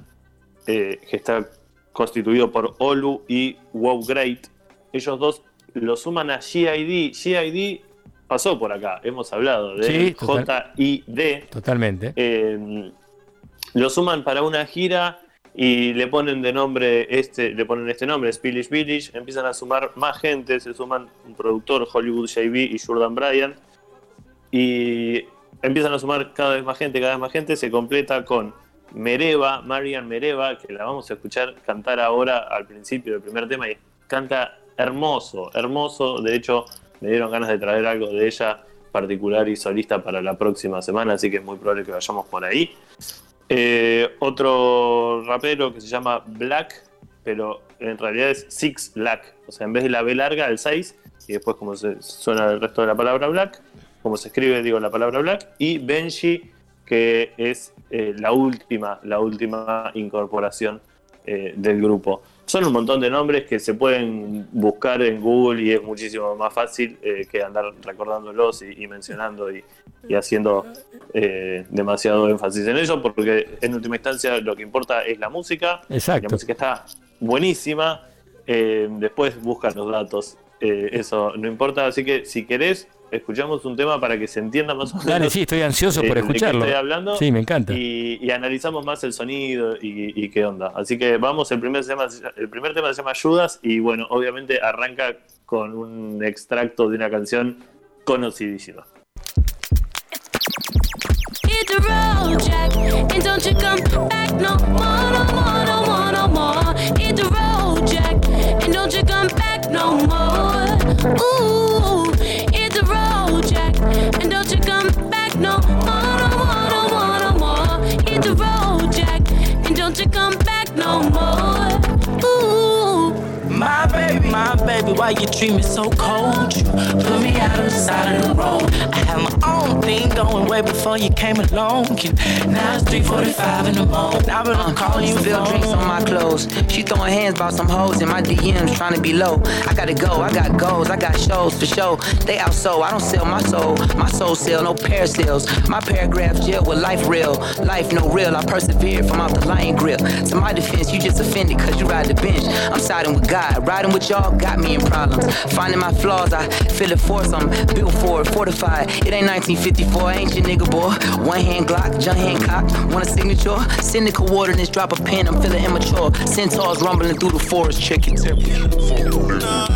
eh, que está constituido por Olu y Wow Great. Ellos dos lo suman a GID. GID pasó por acá, hemos hablado de Sí, total. JID. Totalmente. Eh, lo suman para una gira y le ponen de nombre este, le ponen este nombre, Spillage Village, empiezan a sumar más gente, se suman un productor, Hollywood JB y Jordan Bryan, y empiezan a sumar cada vez más gente, cada vez más gente, se completa con Mereva, Marian Mereva, que la vamos a escuchar cantar ahora al principio del primer tema y canta hermoso, hermoso, de hecho me dieron ganas de traer algo de ella particular y solista para la próxima semana, así que es muy probable que vayamos por ahí. Eh, otro rapero que se llama Black, pero en realidad es Six Black. O sea, en vez de la B larga, el 6, y después como se suena el resto de la palabra Black, como se escribe, digo, la palabra Black, y Benji, que es eh, la última, la última incorporación eh, del grupo. Son un montón de nombres que se pueden buscar en Google y es muchísimo más fácil eh, que andar recordándolos y, y mencionando y, y haciendo demasiado énfasis en ello, porque en última instancia lo que importa es la música. Exacto. La música está buenísima. después buscan los datos. eso no importa. Así que si querés, escuchamos un tema para que se entienda más o menos. Dale, sí, estoy ansioso eh, por de qué escucharlo. estoy hablando. Sí, me encanta. Y, y analizamos más el sonido y, y qué onda. Así que vamos, el primer, tema, el primer tema se llama Judas y bueno, obviamente arranca con un extracto de una canción conocidísima. Hit the road, Jack, and don't you come back no more, no more, no more, no more. Hit the road, Jack, and don't you come back no more. Ooh, no more, no more, no more. Hit the road, Jack, and don't you come back no more. Ooh. My baby, my baby, why you treat me so cold? You put me out on the side of the road. I had my own thing going way before you came along. And now it's 3:45 in the morning. I've been on calling you Spill drinks on my clothes. She throwing hands about some hoes in my DMs trying to be low. I gotta go, I got goals, I got shows for show. They out so I don't sell my soul. My soul sell, no pair sales. My paragraphs jail with life real. Life no real. I persevere from out the lion grip. To my defense, you just offended cause you ride the bench. I'm siding with God. Riding with y'all got me in problems. Finding my flaws, I feel it force. I'm built for it, fortified. It ain't 1954, I ain't your nigga boy. One hand Glock, John Hancock. Want a signature? Cynical coordinates, drop a pen, I'm feeling immature. Centaurs rumbling through the forest, check your temperature. We're always fighting, fighting.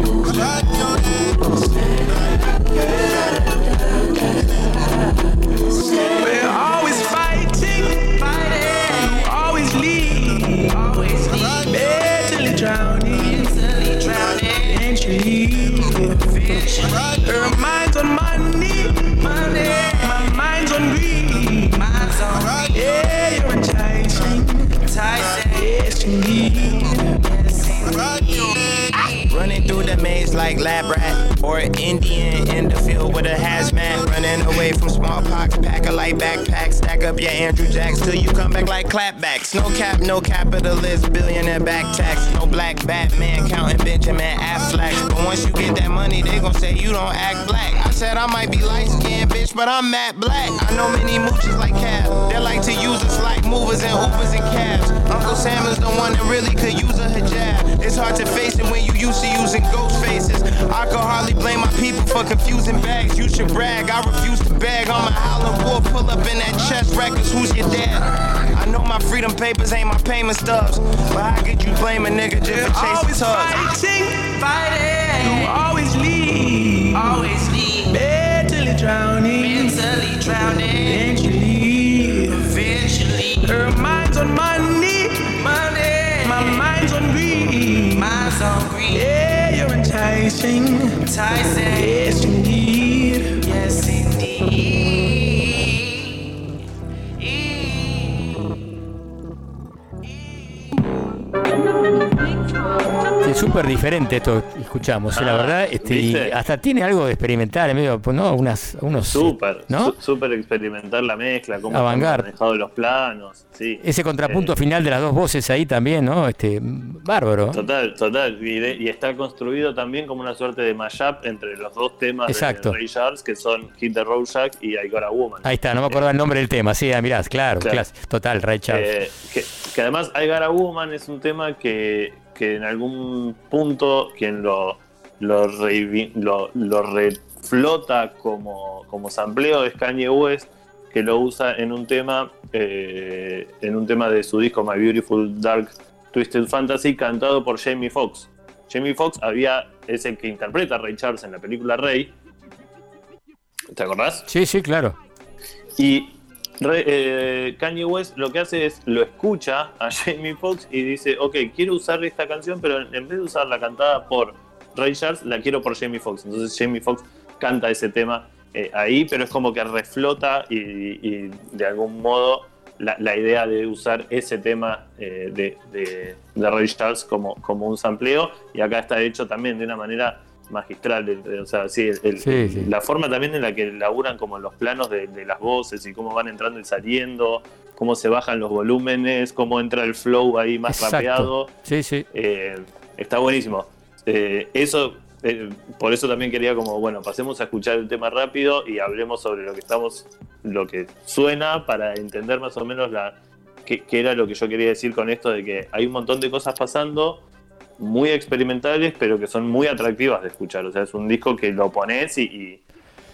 You always Her mind's on money, like lab rat or an Indian in the field with a hazmat. Running away from smallpox, pack a light backpack, stack up your Andrew Jacks till you come back like clapbacks. No cap, no capitalist, billionaire back tax. No black Batman counting Benjamin Affleck. But once you get that money, they gon' say you don't act black. I said I might be light skinned, bitch, but I'm matte black. I know many mooches like Cab. They like to use us like movers and Ubers and cabs. Uncle Sam is the one that really could use a hijab. It's hard to face it when you used to using ghost faces. I could hardly blame my people for confusing bags. You should brag. I refuse to beg. I'm a howling wolf. Pull up in that chest records. Who's your dad? I know my freedom papers ain't my payment stubs. But how could you blame a nigga just for chasing tugs? Fighting, fighting. You always lead. Always lead. Mentally drowning. Mentally drowning. Eventually. Eventually. Her mind's on money. Enticing. Enticing. Yes, súper diferente esto que escuchamos, eh, la Ah, verdad. Este, y hasta tiene algo de experimental, medio, pues, ¿no? Unas, unos, Súper, ¿no? súper experimentar la mezcla, cómo han manejado los planos, sí. Ese contrapunto Eh, final de las dos voces ahí también, ¿no? Este, bárbaro. Total, total. Y, de- y está construido también como una suerte de mashup entre los dos temas Exacto. de Ray Charles, que son Hit the Road Jack y I Got a Woman. Ahí está, no me acordaba el nombre del tema. Sí, ah, mirá, claro, Claro. total, Ray Charles. Eh, que, que además I Got a Woman es un tema que, que en algún punto quien lo, lo, reivi- lo, lo reflota como, como sampleo es Kanye West, que lo usa en un tema eh, en un tema de su disco My Beautiful Dark Twisted Fantasy cantado por Jamie Foxx. Jamie Foxx había, es el que interpreta a Ray Charles en la película Rey. ¿Te acordás? Sí, sí, claro. Y Re- eh, Kanye West lo que hace es lo escucha a Jamie Foxx y dice, ok, quiero usar esta canción, pero en vez de usarla cantada por Ray Charles, la quiero por Jamie Foxx. Entonces Jamie Foxx canta ese tema eh, ahí, pero es como que reflota y, de algún modo la, la idea de usar ese tema eh, de, de- de Ray Charles como, como un sampleo. Y acá está hecho también de una manera magistral. de- O sea, sí, el- el- Sí, sí. la forma también en la que laburan como los planos de, de las voces y cómo van entrando y saliendo, cómo se bajan los volúmenes, cómo entra el flow ahí más Exacto. rapeado. Sí, sí. Eh, está buenísimo. Eh, eso, eh, por eso también quería como, bueno, pasemos a escuchar el tema rápido y hablemos sobre lo que estamos, lo que suena para entender más o menos la qué, qué era lo que yo quería decir con esto de que hay un montón de cosas pasando muy experimentales, pero que son muy atractivas de escuchar. O sea, es un disco que lo pones y, y-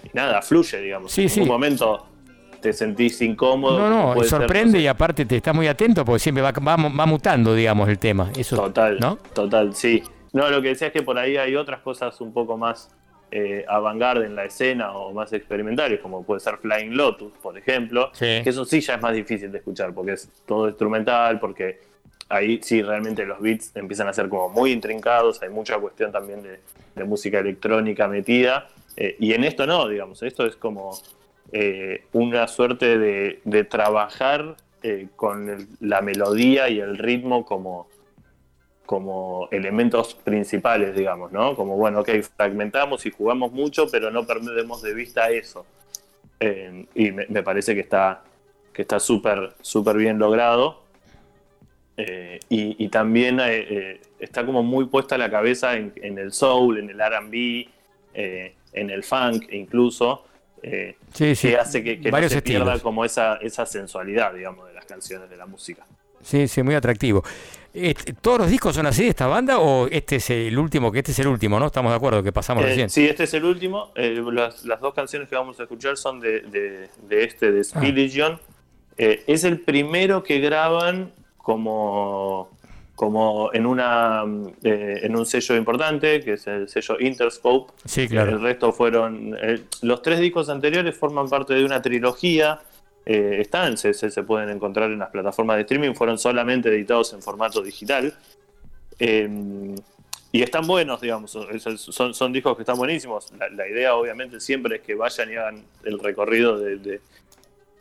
y nada, fluye, digamos. Sí, en sí. un momento te sentís incómodo. No, no, ser, sorprende sé, y aparte te estás muy atento porque siempre va, va, va mutando, digamos, el tema. Eso, Total, ¿no? total, sí. No, lo que decía es que por ahí hay otras cosas un poco más eh, avant-garde en la escena o más experimentales, como puede ser Flying Lotus, por ejemplo, Sí. que eso sí ya es más difícil de escuchar porque es todo instrumental, porque ahí sí realmente los beats empiezan a ser como muy intrincados, hay mucha cuestión también de, música electrónica metida, eh, y en esto no, digamos, esto es como eh, una suerte de, trabajar eh, con la melodía y el ritmo como, como elementos principales, digamos, ¿no? Como, bueno, ok, fragmentamos y jugamos mucho, pero no perdemos de vista eso. Y me, me parece que está que está súper súper bien logrado. Eh, y, y también eh, eh, está como muy puesta la cabeza en, en el soul, en el RB, eh, en el funk incluso, Sí, sí. que hace que, que no se pierda como esa, esa sensualidad, digamos, de las canciones, de la música. Sí, sí, muy atractivo. Este, ¿Todos los discos son así de esta banda o este es el último? Que este es el último, ¿no? Estamos de acuerdo que pasamos Eh, recién. sí, este es el último. Eh, las, las dos canciones que vamos a escuchar son de, de- de este, de Ah. Spilligion. Eh, es el primero que graban como, como en, una, eh, en un sello importante, que es el sello Interscope. Sí, claro. El resto fueron... eh, los tres discos anteriores forman parte de una trilogía. eh, están, se, se- pueden encontrar en las plataformas de streaming, fueron solamente editados en formato digital. Y están buenos, digamos, son, son, son discos que están buenísimos. La, la idea, obviamente, siempre es que vayan y hagan el recorrido de, de,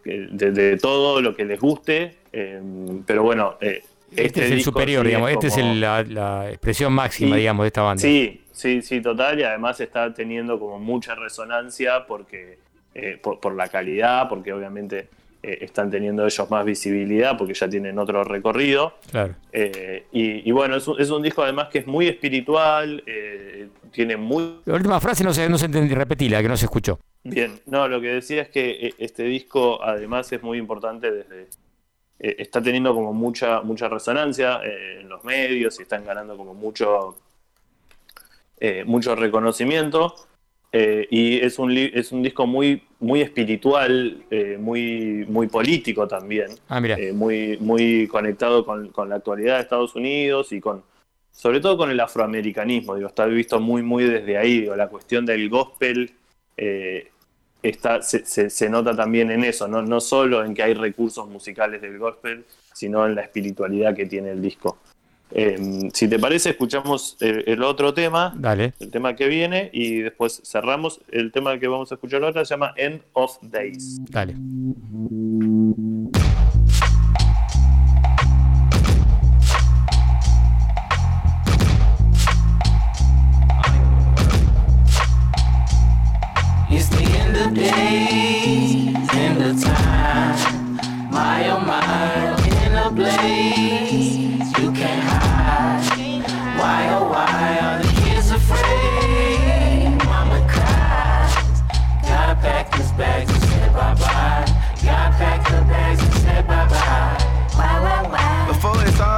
de- de todo lo que les guste. eh, pero bueno, eh, Este, es el disco superior, digamos. Este es el- la, la expresión máxima, digamos, de esta banda. Sí, Sí, sí, total, y además está teniendo como mucha resonancia porque eh, por, por la calidad, porque obviamente eh, están teniendo ellos más visibilidad porque ya tienen otro recorrido. Claro. Eh, y, y bueno, es un, es un disco además que es muy espiritual, eh, tiene muy... La última frase no se, no se entendí, repetila, que no se escuchó. Bien, no, lo que decía es que eh, este disco además es muy importante desde... está teniendo como mucha, mucha resonancia en los medios y están ganando como mucho, eh, mucho reconocimiento. Eh, y es un, es un disco muy, muy espiritual, eh, muy, muy político también. Ah, eh, muy, muy conectado con, con la actualidad de Estados Unidos y con, sobre todo con el afroamericanismo, digo, está visto muy, muy desde ahí, digo, la cuestión del gospel eh, está, se, se- se nota también en eso, ¿no? no solo en que hay recursos musicales del gospel, sino en la espiritualidad que tiene el disco. Eh, si te parece, escuchamos el, el otro tema, Dale. el tema que viene, y después cerramos. El tema que vamos a escuchar ahora se llama End of Days. Dale. It's the end of days, end of time. My oh my, in a blaze, you can't hide. Why oh why are the kids afraid? Mama cries. Gotta pack his bags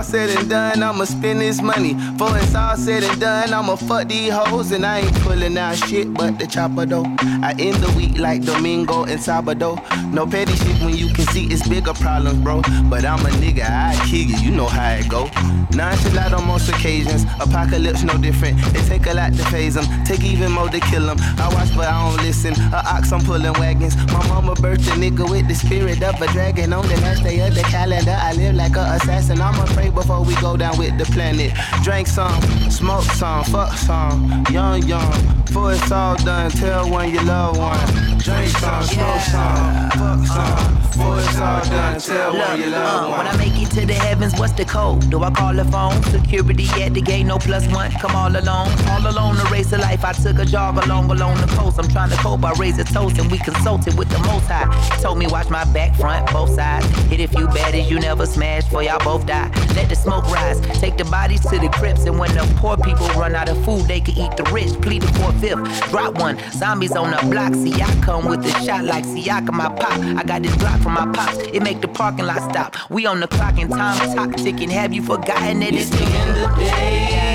said and done, I'ma spend this money. Before it's all said and done, I'ma fuck these hoes. And I ain't pulling out shit but the chopper though. I end the week like Domingo and Sabado. No petty shit when you can see it's bigger problems, bro. But I'm a nigga, I kill you, you know how it go. Nonchalant on most occasions, apocalypse no different. It take a lot to phase them, take even more to kill them. I watch but I don't listen. A ox, I'm pulling wagons. My mama birthed a nigga with the spirit of a dragon. On the last day of the calendar, I live like a assassin. I'ma pray before we go down with the planet. Drink some, smoke some, fuck some. Young, young. Before it's all done, tell one you love one. Drink some, smoke some, fuck some. Before it's all done, tell one you love uh, when I make it to the heavens, what's the code? Do I call the phone? Security at the gate, no plus one. Come all alone, all alone to race of life. I took a jog along along the coast. I'm trying to cope. I raise a toast and we consulted with the most high. Told me watch my back, front, both sides. Hit a few baddies, you never smash, for y'all both die. Let the smoke rise. Take the bodies to the crypts, and when the poor people run out of food, they can eat the rich. Plead the fourth, fifth. Drop one. Zombies on the block. See, I come with a shot like Siaka, my pop. I got this block from my pops. It make the parking lot stop. We on the clock and time clock ticking. Have you forgotten that it's, It's the end of days, end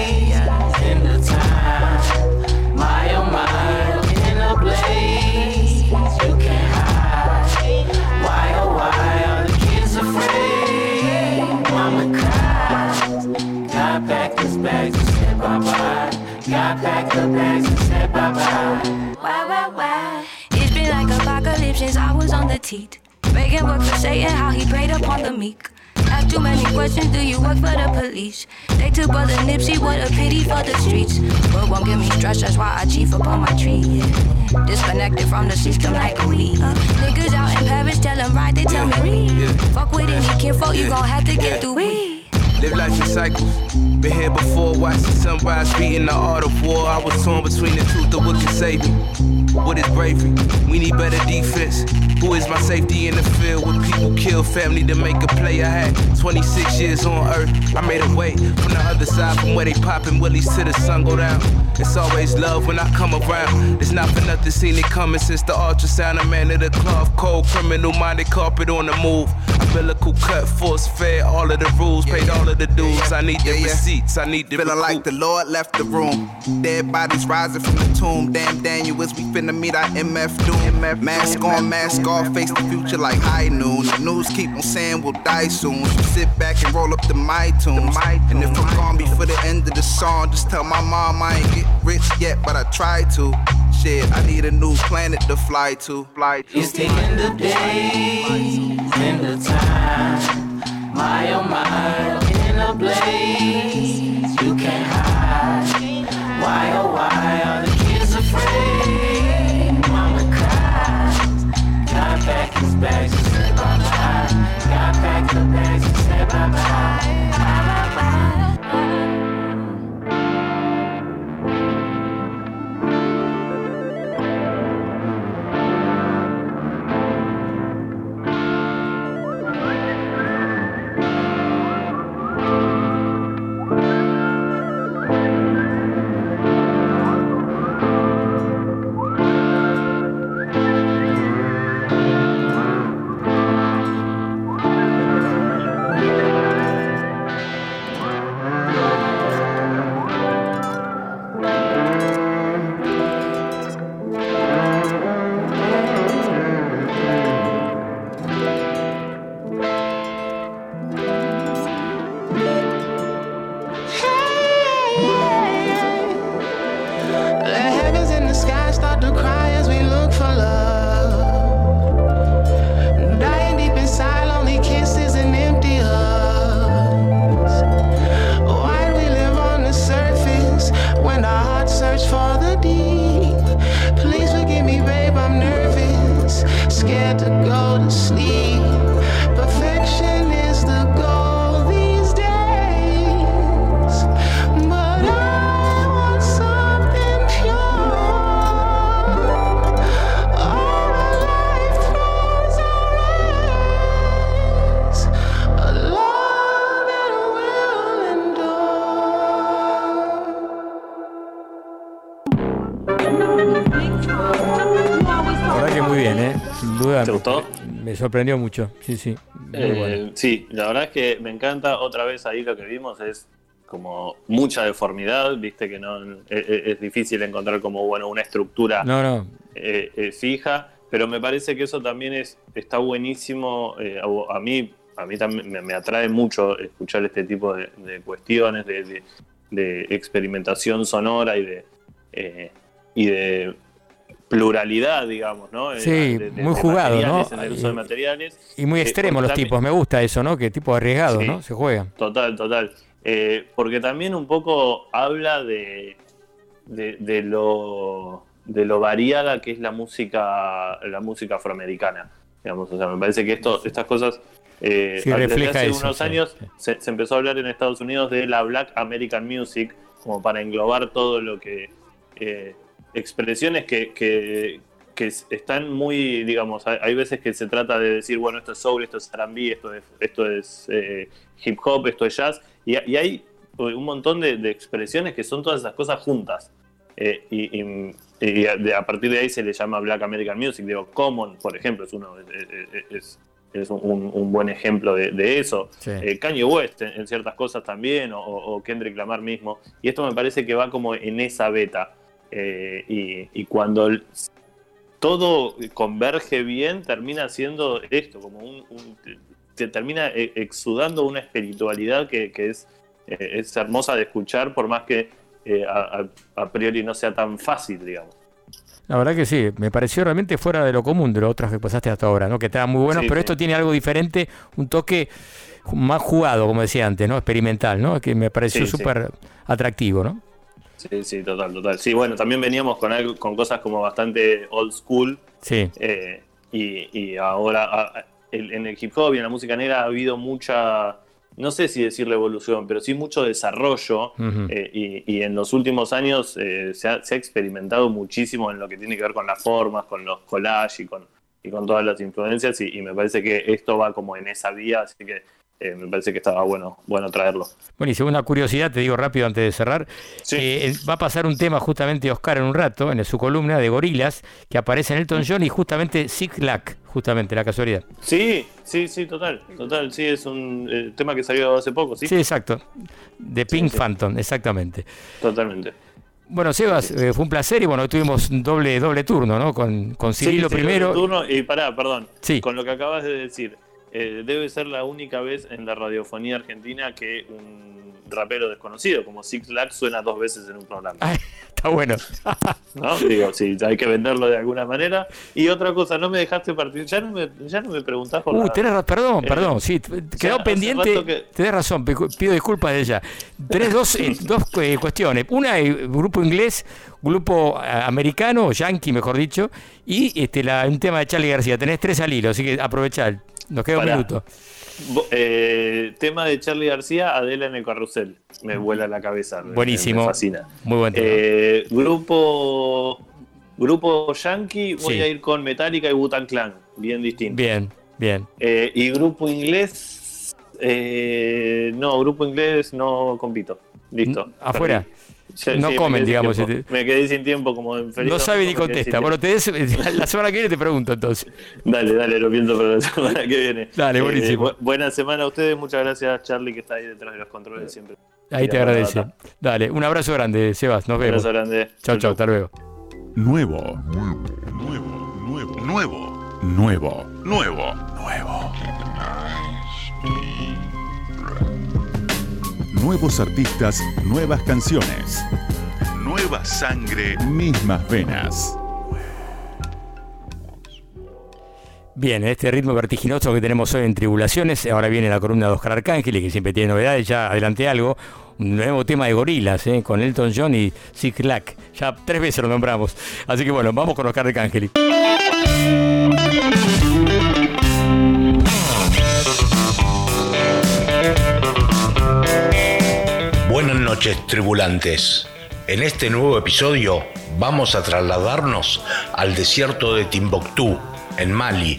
the bags and said bye bye. Why, why, why? It's been like apocalypse since I was on the teat. Begging work for Satan, how he preyed upon the meek. Ask too many questions, do you work for the police? They took brother Nipsey, what a pity for the streets. But won't give me stress, that's why I chief upon my tree. Yeah. Disconnected from the system like a. Uh, niggas out in Paris, tell them right, they tell me read. Fuck with any kinfolk, you gon' have to get through weed. Live life in cycles. Been here before, watched the sunrise, beating the art of war. I was torn between the truth of what can save me. What is bravery? We need better defense. Who is my safety in the field when people kill family to make a play? I had 26 years on earth. I made a way from the other side, from where they popping willies to the sun go down. It's always love when I come around. It's not for nothing seen it coming since the ultrasound. A man of the cloth, cold criminal minded carpet on the move. Umbilical cut, force fed, all of the rules, paid all of the dues. I need the receipts, I need the Feeling like the Lord left the room. Dead bodies rising from the tomb. Damn Daniel, as we finna meet our MF doom. Mask on, mask off, face the future like high noon. The news keep on saying we'll die soon. So sit back and roll up the my tunes. And if I'm gone before the end of the song, just tell my mom I ain't get rich yet, but I try to. Shit, I need a new planet to fly to. Fly to. It's the end of days, end of time. My oh my, in a blaze, you can't hide. Why oh why oh. bags, got bags, got bags, got bags, got bags, sorprendió mucho, sí, sí. Eh, bueno. Sí, la verdad es que me encanta. Otra vez ahí lo que vimos es como mucha deformidad, viste que no es, es- es difícil encontrar como bueno una estructura No, no. eh, eh, fija, pero me parece que eso también es está buenísimo. a, a mí a mí también me, me atrae mucho escuchar este tipo de, de cuestiones de, de- de experimentación sonora y de y de pluralidad, digamos, ¿no? Eh, Sí, de- de- muy jugado, ¿no? En el uso de materiales. Y muy Eh, extremos porque los tipos, me gusta eso, ¿no? Que tipo arriesgados, Sí. ¿no? Se juegan. Total, total. Eh, porque también un poco habla de, de, de lo, de lo variada que es la música, la música afroamericana. Digamos, o sea, me parece que esto, estas cosas. eh, Sí, desde hace eso, unos sí, años se, se empezó a hablar en Estados Unidos de la Black American Music, como para englobar todo lo que. eh, expresiones que, que, que es- están muy, digamos, hay, hay veces que se trata de decir, bueno, esto es soul, esto es R&B, esto es, esto es eh, hip hop, esto es jazz, y, y hay un montón de, de expresiones que son todas esas cosas juntas. Eh, y y- y a, a partir de ahí se le llama Black American Music. Digo, Common, por ejemplo, es uno es, es- es un, un buen ejemplo de, de eso. Sí. Eh, Kanye West en, en ciertas cosas también, o, o Kendrick Lamar mismo. Y esto me parece que va como en esa beta. Eh, y, y cuando el- todo converge bien, termina siendo esto, como un, un- te termina eh, exudando una espiritualidad que, que es, eh, es hermosa de escuchar, por más que eh, a, priori no sea tan fácil, digamos. La verdad que sí, me pareció realmente fuera de lo común de lo otras que pasaste hasta ahora, ¿no? Que estaban muy buenos, Sí, pero sí. esto tiene algo diferente, un toque más jugado, como decía antes, ¿no? Experimental, ¿no? Que me pareció sí. súper atractivo, ¿no? Sí, sí, total, total. Sí, bueno, también veníamos con algo, con cosas como bastante old school. Sí. eh, y, y ahora a- el- en el hip hop y en la música negra ha habido mucha, no sé si decir revolución, pero sí mucho desarrollo. Eh, y, y en los últimos años eh, se, ha, se ha experimentado muchísimo en lo que tiene que ver con las formas, con los collages y con, y con todas las influencias. Y, y me parece que esto va como en esa vía, así que eh, me parece que estaba bueno, bueno traerlo. Bueno, y según una curiosidad, te digo rápido antes de cerrar, eh, va a pasar un tema justamente Oscar en un rato, en su columna de Gorilas, que aparece en Elton John y justamente Sick Lack, justamente, la casualidad. Sí, sí, sí, total, total, sí, es un eh, tema que salió hace poco, sí, Sí, exacto. De Pink Phantom, exactamente. totalmente. Bueno, Sebas, eh, fue un placer y bueno, tuvimos doble, doble turno, ¿no? Con, con Cirilo sí, primero. turno, y pará, perdón, Sí. con lo que acabas de decir, eh, debe ser la única vez en la radiofonía argentina que un rapero desconocido como Six Lack suena dos veces en un programa. Está bueno. ¿no? Digo, sí, hay que venderlo de alguna manera. Y otra cosa, no me dejaste partir, ya no me, ya no me preguntás por Uh, la- tenés perdón, Eh, perdón, sí, quedó pendiente, que- tenés razón, pido disculpas de ella. Tenés dos, eh, dos eh, cuestiones, una eh, grupo inglés, grupo americano, yankee mejor dicho, y este la, un tema de Charlie García, tenés tres al hilo, así que aprovechá, nos queda un minuto. Eh, tema de Charlie García, Adela en el carrusel. Me vuela la cabeza. Buenísimo. Me fascina. Muy buen tema. Eh, grupo grupo yankee, voy Sí. a ir con Metallica y Wu-Tang Clan. Bien distinto. Bien, bien. Eh, y grupo inglés. eh, no, grupo inglés no compito. Listo. Afuera. Perdí. Sí, No sí, comen, digamos, tiempo. este- Me quedé sin tiempo como en feliz No sabe ni contesta. Bueno, te des- la semana que viene te pregunto entonces. Dale, dale, lo pienso para la semana que viene. Dale, buenísimo. bu- buena semana a ustedes. Muchas gracias, Charlie, que está ahí detrás de los controles siempre. Ahí te agradece. Dale, un abrazo grande, Sebas, nos vemos. Abrazo grande. Chao, chao, hasta luego. Nuevo. Nuevo. Nuevo. Nuevo. Nuevo. Nuevo. Nuevo. Nuevo. Nuevos artistas, nuevas canciones. Nueva sangre, mismas venas. Bien, en este ritmo vertiginoso que tenemos hoy en Tribulaciones, ahora viene la columna de Oscar Arcángel, que siempre tiene novedades, ya adelanté algo, un nuevo tema de gorilas, ¿eh? con Elton John y Sick Lack, ya tres veces lo nombramos, así que bueno, vamos con Oscar Arcángel. Noches, tribulantes. En este nuevo episodio vamos a trasladarnos al desierto de Timbuktu, en Mali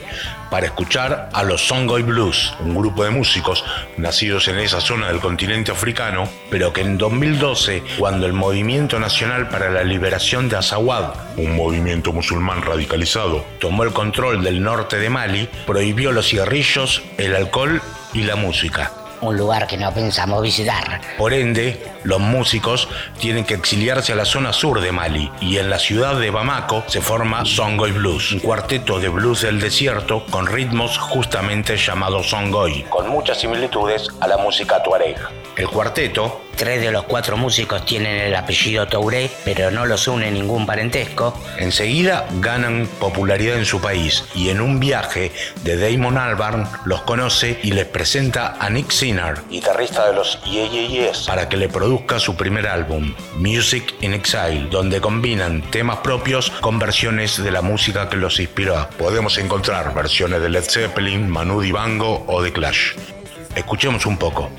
para escuchar a los Songhai Blues, un grupo de músicos nacidos en esa zona del continente africano, pero que en 2012, cuando el Movimiento Nacional para la Liberación de Azawad, un movimiento musulmán radicalizado, tomó el control del norte de Mali, prohibió los cigarrillos, el alcohol y la música. Un lugar que no pensamos visitar. Por ende, los músicos tienen que exiliarse a la zona sur de Mali y en la ciudad de Bamako se forma Songoy Blues, un cuarteto de blues del desierto con ritmos justamente llamados Songoy, con muchas similitudes a la música tuareg. El cuarteto Tres de los cuatro músicos tienen el apellido Touré, pero no los une ningún parentesco. enseguida ganan popularidad en su país y en un viaje de Damon Albarn los conoce y les presenta a Nick Sinner, guitarrista de los Yeah Yeah Yeahs, para que le produzca su primer álbum, Music in Exile, donde combinan temas propios con versiones de la música que los inspiró. Podemos encontrar versiones de Led Zeppelin, Manu Dibango o The Clash. Escuchemos un poco.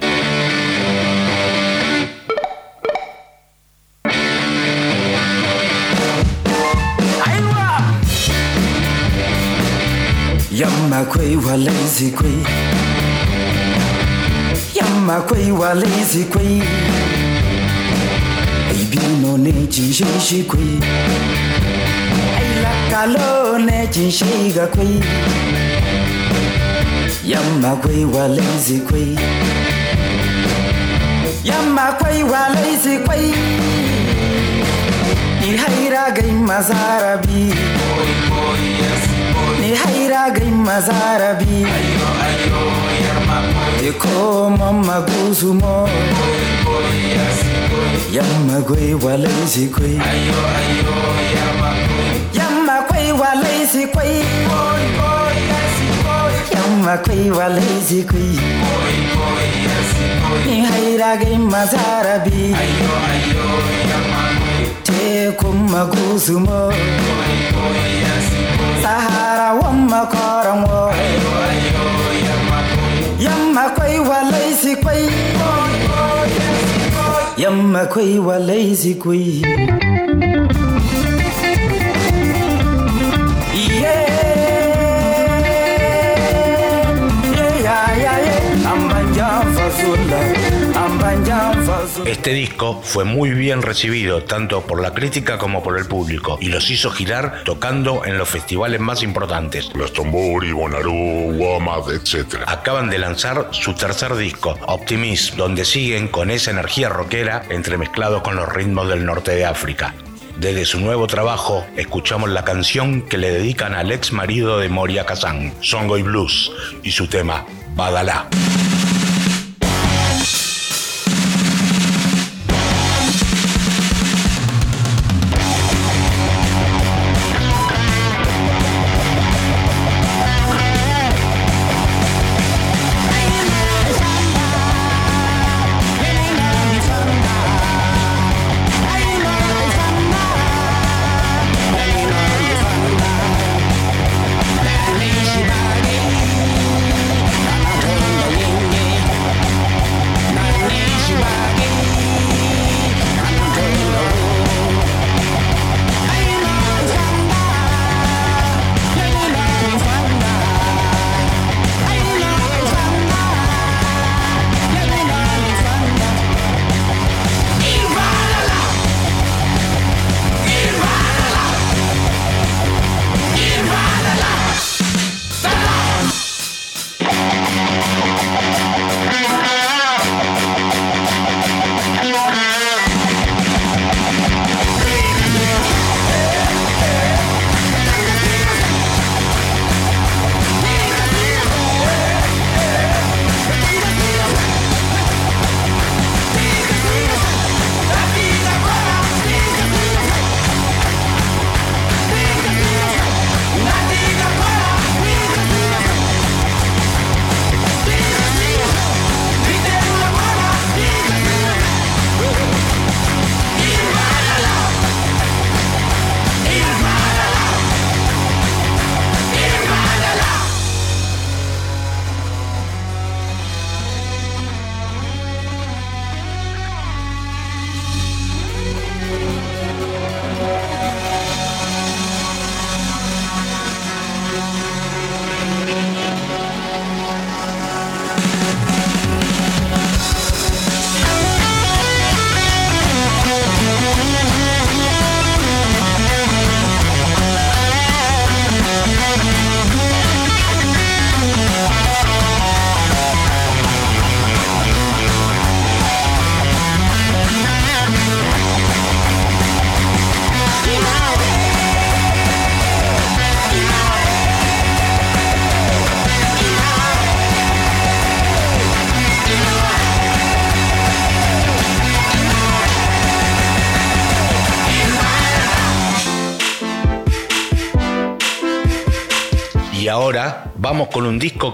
Yamma wa lazy kwe. Yamma kwe wa lazy kwe. Baby no ne jin shi shi kwe. Ai la kalo ne jin ga kwe. Yamma wa lazy kwe. Yamma kwe wa lazy kwe. Ni haira gai mazarabi. Boy boy yes haira gai mazarabi Yako mama guzumo. Yamma gwe walai si gwe Yamma gwe walai si gwe Yamma gwe walai si gwe Ni haira gai mazarabi Te kuma guzumo saharawama koranwo yamma kwai walaysi kwai yamma kwai walaysi kwai Yeah, yeah, yeah, I'm a Java Este disco fue muy bien recibido tanto por la crítica como por el público y los hizo girar tocando en los festivales más importantes. Los Tombori, Bonarú, Wamad, etc. Acaban de lanzar su tercer disco, Optimism, donde siguen con esa energía rockera entremezclado con los ritmos del norte de África. Desde su nuevo trabajo, escuchamos la canción que le dedican al ex marido de Moria Kazan, Songoy Blues, y su tema, Badalá.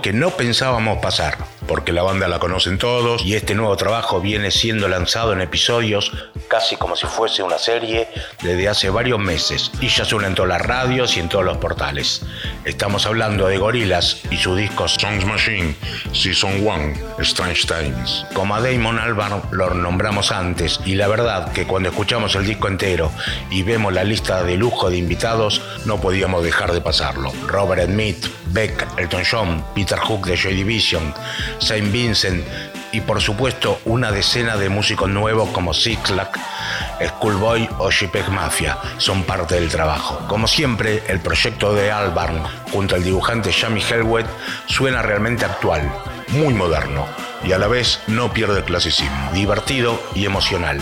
Que no pensábamos pasar, porque la banda la conocen todos y este nuevo trabajo viene siendo lanzado en episodios casi como si fuese una serie desde hace varios meses y ya suena en todas las radios y en todos los portales. Estamos hablando de Gorillaz y su disco Songs Machine, Season 1, Strange Times. Como a Damon Albarn lo nombramos antes y la verdad que cuando escuchamos el disco entero y vemos la lista de lujo de invitados no podíamos dejar de pasarlo. Robert Smith, Beck, Elton John, Peter Hook de Joy Division, Saint Vincent y por supuesto una decena de músicos nuevos como Sixlack, Schoolboy o Shipek Mafia son parte del trabajo. Como siempre, el proyecto de Albarn junto al dibujante Jamie Helwet suena realmente actual, muy moderno y a la vez no pierde el clasicismo, divertido y emocional.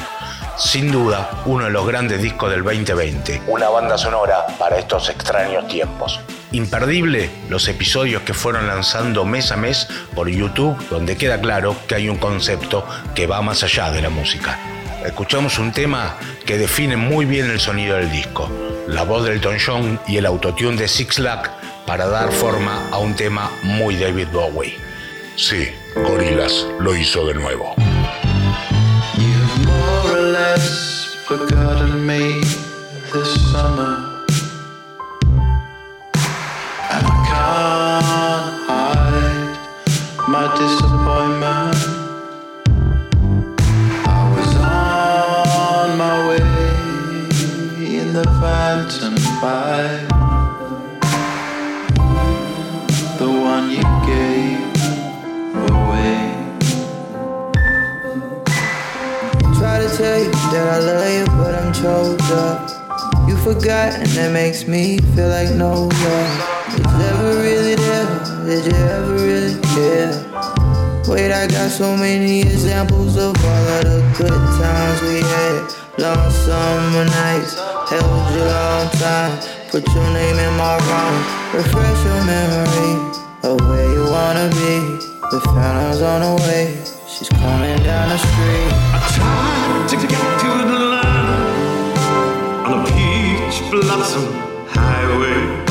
Sin duda, uno de los grandes discos del 2020, una banda sonora para estos extraños tiempos. Imperdible los episodios que fueron lanzando mes a mes por YouTube, donde queda claro que hay un concepto que va más allá de la música. Escuchamos un tema que define muy bien el sonido del disco, la voz del Elton John y el autotune de Six Lack para dar forma a un tema muy David Bowie. Sí, Gorillaz lo hizo de nuevo. Feel like no love. Was ever really there? Did you ever really care? Wait, I got so many examples of all of the good times we had. Long summer nights, held you long time. Put your name in my wrong. Refresh your memory of where you wanna be. The fountain's on the way. She's coming down the street. tried to get to the on a peach blossom highway.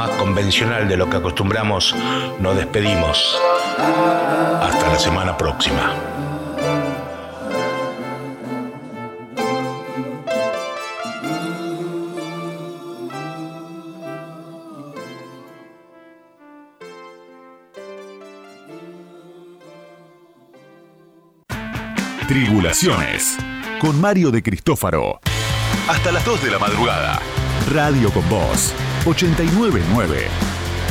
Más convencional de lo que acostumbramos, nos despedimos. Hasta la semana próxima. Tribulaciones. Con Mario de Cristófaro. Hasta las 2 de la madrugada. Radio con Voz. 899.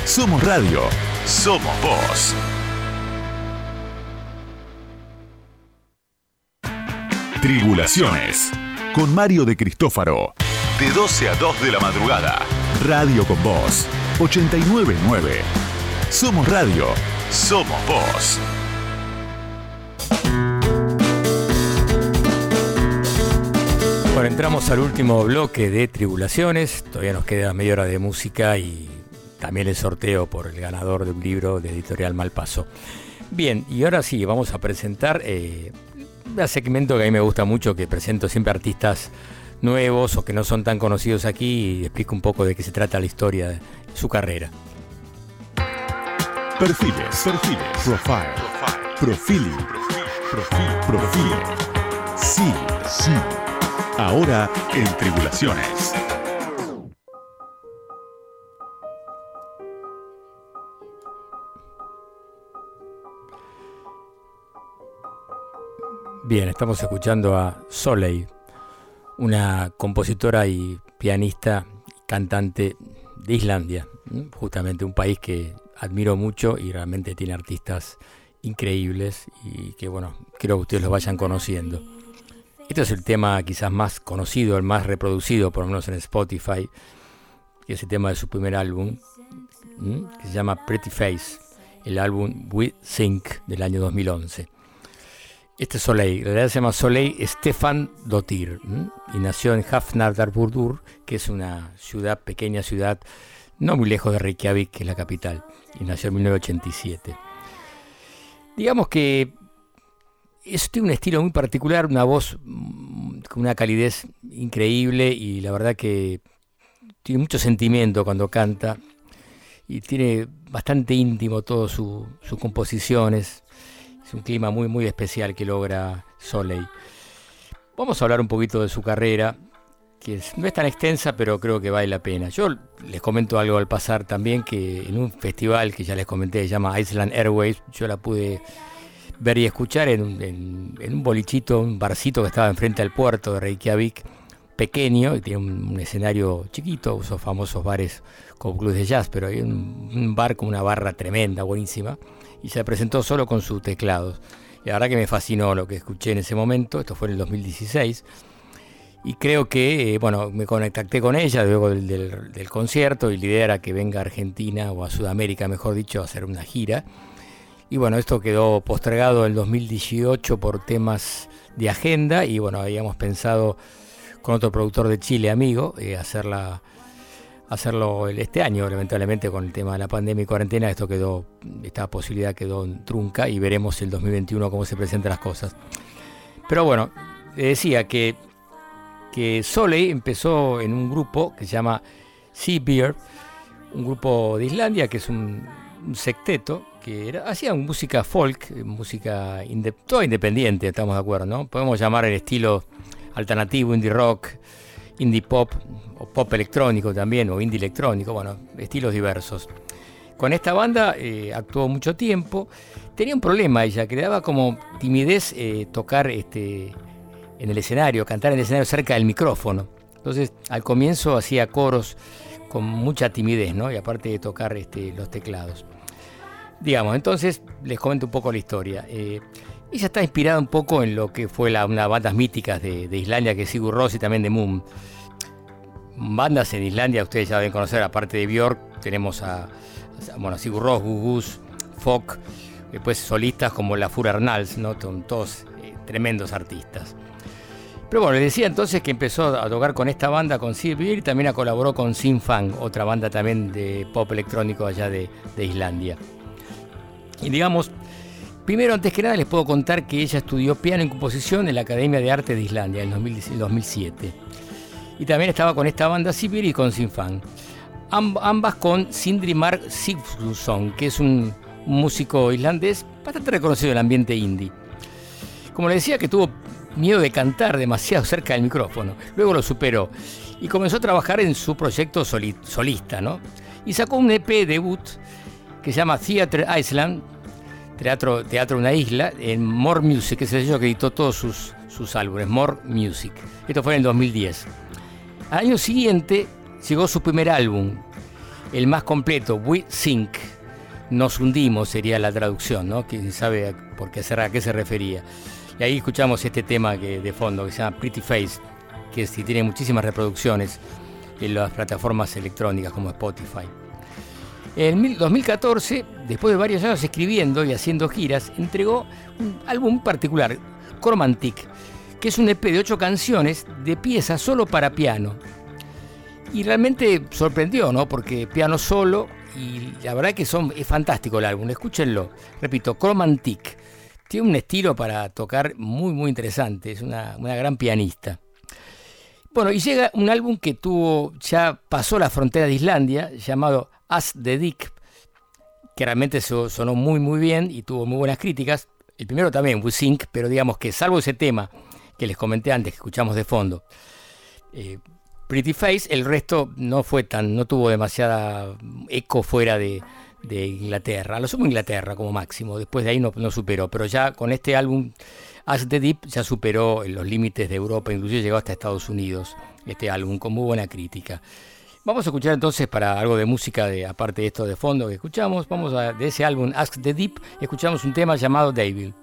Somos Radio. Somos Voz. Tribulaciones. Con Mario de Cristófaro. De 12 a 2 de la madrugada. Radio con Voz. 899. Somos Radio. Somos Voz. Bueno, entramos al último bloque de Tribulaciones. Todavía nos queda media hora de música y también el sorteo por el ganador de un libro de editorial Malpaso. Bien, y ahora sí, vamos a presentar eh, un segmento que a mí me gusta mucho, que presento siempre artistas nuevos o que no son tan conocidos aquí y explico un poco de qué se trata la historia su carrera. Perfiles, perfiles, profile, profiling, profil, profil. Sí, sí. Ahora en Tribulaciones. Bien, estamos escuchando a Soleil, una compositora y pianista, cantante de Islandia, justamente un país que admiro mucho y realmente tiene artistas increíbles y que bueno, quiero que ustedes los vayan conociendo. Este es el tema quizás más conocido, el más reproducido, por lo menos en Spotify, que es el tema de su primer álbum, que se llama Pretty Face, el álbum We Think del año 2011. Este es Soleil, en realidad se llama Soleil Stefan Dottir ¿m? y nació en Hafnardarburdur, que es una ciudad, pequeña ciudad, no muy lejos de Reykjavik, que es la capital, y nació en 1987. Digamos que es, tiene un estilo muy particular, una voz mm, con una calidez increíble y la verdad que tiene mucho sentimiento cuando canta y tiene bastante íntimo todas su, sus composiciones. Es un clima muy, muy especial que logra Soleil. Vamos a hablar un poquito de su carrera, que no es tan extensa, pero creo que vale la pena. Yo les comento algo al pasar también, que en un festival que ya les comenté, se llama Island Airways, yo la pude ver y escuchar en, un- en- en un bolichito, un barcito que estaba enfrente al puerto de Reykjavik, pequeño, y tiene un, un escenario chiquito, esos famosos bares con clubes de jazz, pero hay un, un bar con una barra tremenda, buenísima, y se presentó solo con sus teclados. Y la verdad que me fascinó lo que escuché en ese momento, esto fue en el 2016, y creo que, eh, bueno, me contacté con ella luego del, del- del concierto y la idea era que venga a Argentina o a Sudamérica, mejor dicho, a hacer una gira. Y bueno, esto quedó postergado en 2018 por temas de agenda y bueno, habíamos pensado con otro productor de Chile, amigo, eh, hacerla, hacerlo el- este año, lamentablemente con el tema de la pandemia y cuarentena, esto quedó, esta posibilidad quedó en trunca y veremos el 2021 cómo se presentan las cosas. Pero bueno, decía que, que Soleil empezó en un grupo que se llama Sea Beer, un grupo de Islandia que es un, un secteto que era, hacía música folk, eh, música inde- toda independiente, estamos de acuerdo, ¿no? Podemos llamar el estilo alternativo, indie rock, indie pop, o pop electrónico también, o indie electrónico, bueno, estilos diversos. Con esta banda eh, actuó mucho tiempo. Tenía un problema ella, que como timidez eh, tocar este, en el escenario, cantar en el escenario cerca del micrófono. Entonces, al comienzo hacía coros con mucha timidez, ¿no? Y aparte de tocar este, los teclados. Digamos, entonces les comento un poco la historia. Eh, ella está inspirada un poco en lo que fue una bandas míticas de, Islandia, que es Sigur Rós y también de Moon. Bandas en Islandia, ustedes ya deben conocer, aparte de Björk, tenemos a, bueno, Sigur Rós, Gugus, Folk, después solistas como la Fura Arnalds, ¿no? Son todos eh, tremendos artistas. Pero bueno, les decía entonces que empezó a tocar con esta banda, con Sivir, y también colaboró con Sinfang, otra banda también de pop electrónico allá de Islandia. Y digamos, primero, antes que nada, les puedo contar que ella estudió piano y composición en la Academia de Arte de Islandia en 2010 2007. Y también estaba con esta banda Sibir y con Sinfang. Amb- ambas con Sindri Mark Sigfusson, que es un músico islandés bastante reconocido en el ambiente indie. Como le decía que tuvo miedo de cantar demasiado cerca del micrófono, luego lo superó y comenzó a trabajar en su proyecto soli- solista, ¿no? Y sacó un EP debut que se llama Theatre Iceland, Teatro, Teatro Una Isla, en More Music, que es el sello que editó todos sus, sus álbumes, More Music. Esto fue en el 2010. Al año siguiente llegó su primer álbum, el más completo, We Sink. Nos hundimos sería la traducción, ¿no? Quién sabe por qué, a qué se refería. Y ahí escuchamos este tema que, de fondo que se llama Pretty Face, que tiene muchísimas reproducciones en las plataformas electrónicas como Spotify. En mil- 2014, después de varios años escribiendo y haciendo giras, entregó un álbum particular, Chromantic, que es un EP de ocho canciones de piezas solo para piano. Y realmente sorprendió, ¿no? Porque piano solo y la verdad que es fantástico el álbum, escúchenlo. Repito, Chromantic. Tiene un estilo para tocar muy, muy interesante, es una, una gran pianista. Bueno, y llega un álbum que tuvo, ya pasó la frontera de Islandia, llamado As the Dick, que realmente so- sonó muy, muy bien y tuvo muy buenas críticas. El primero también, We Sink, pero digamos que salvo ese tema que les comenté antes, que escuchamos de fondo, eh, Pretty Face, el resto no fue tan, no tuvo demasiada eco fuera de, Inglaterra. Lo sumo Inglaterra como máximo, después de ahí no, no superó, pero ya con este álbum As the Deep ya superó los límites de Europa, inclusive llegó hasta Estados Unidos este álbum con muy buena crítica. Vamos a escuchar entonces para algo de música, de, aparte de esto de fondo que escuchamos, vamos a, de ese álbum Ask the Deep, escuchamos un tema llamado Devil.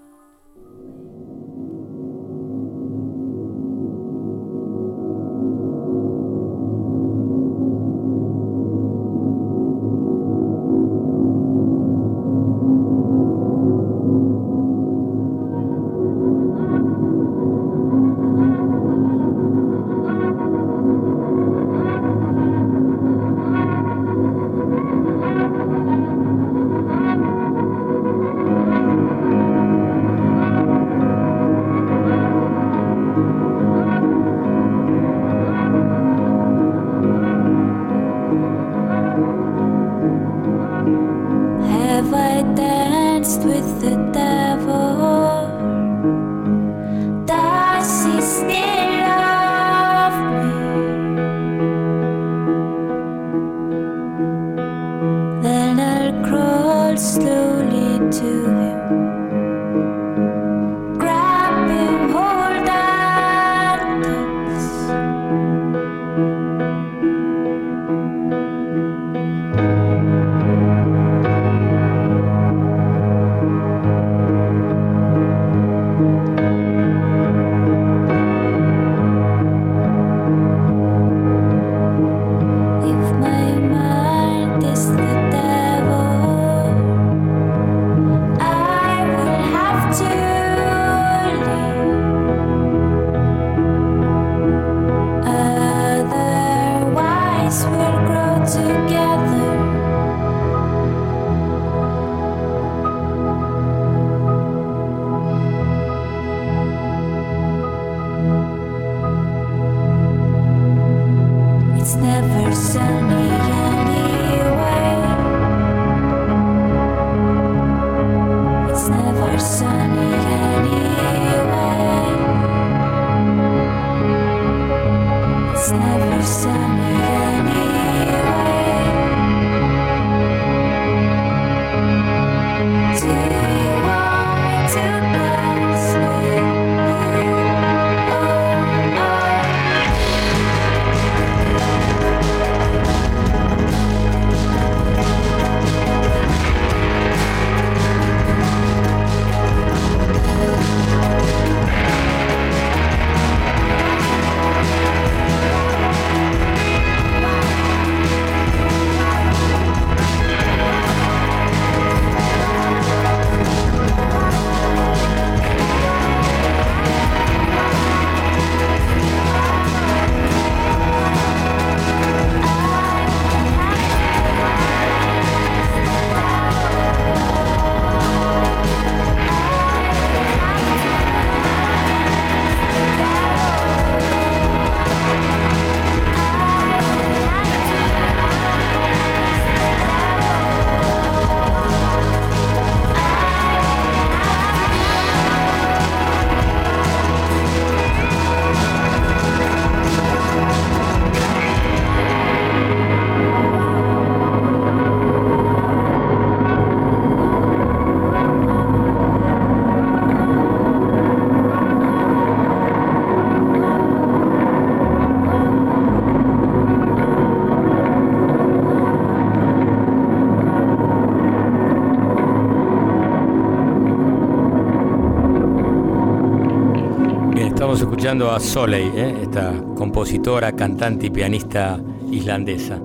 Escuchando a Soleil, ¿eh? esta compositora, cantante y pianista islandesa.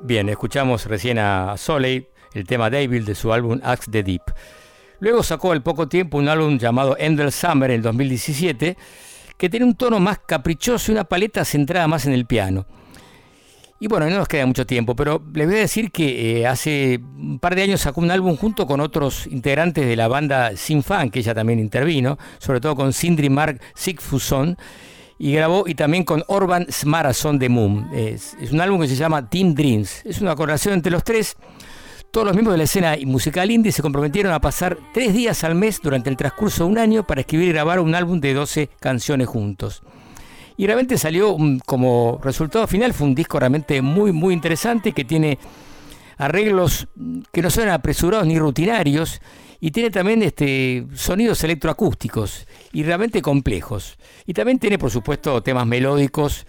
Bien, escuchamos recién a Soleil, el tema Devil de su álbum Axe the Deep. Luego sacó al poco tiempo un álbum llamado Endless Summer en el 2017, que tiene un tono más caprichoso y una paleta centrada más en el piano. Y bueno, no nos queda mucho tiempo, pero les voy a decir que eh, hace un par de años sacó un álbum junto con otros integrantes de la banda Sin Fan, que ella también intervino, sobre todo con Sindri Mark Sigfusson, y grabó y también con Orban Smarason de Moon. Es, un álbum que se llama Team Dreams. Es una colaboración entre los tres. Todos los miembros de la escena musical indie se comprometieron a pasar tres días al mes durante el transcurso de un año para escribir y grabar un álbum de 12 canciones juntos. Y realmente salió un- como resultado final, fue un disco realmente muy, muy interesante que tiene arreglos que no son apresurados ni rutinarios y tiene también este, sonidos electroacústicos y realmente complejos. Y también tiene, por supuesto, temas melódicos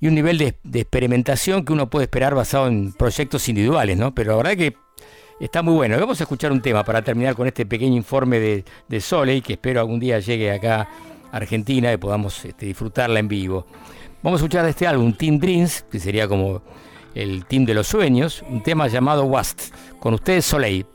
y un nivel de, experimentación que uno puede esperar basado en proyectos individuales, ¿no? Pero la verdad que está muy bueno. Vamos a escuchar un tema para terminar con este pequeño informe de, de Soleil, que espero algún día llegue acá Argentina y podamos este, disfrutarla en vivo. Vamos a escuchar de este álbum, Team Dreams, que sería como el team de los sueños, un tema llamado Wast. Con ustedes, Soleil.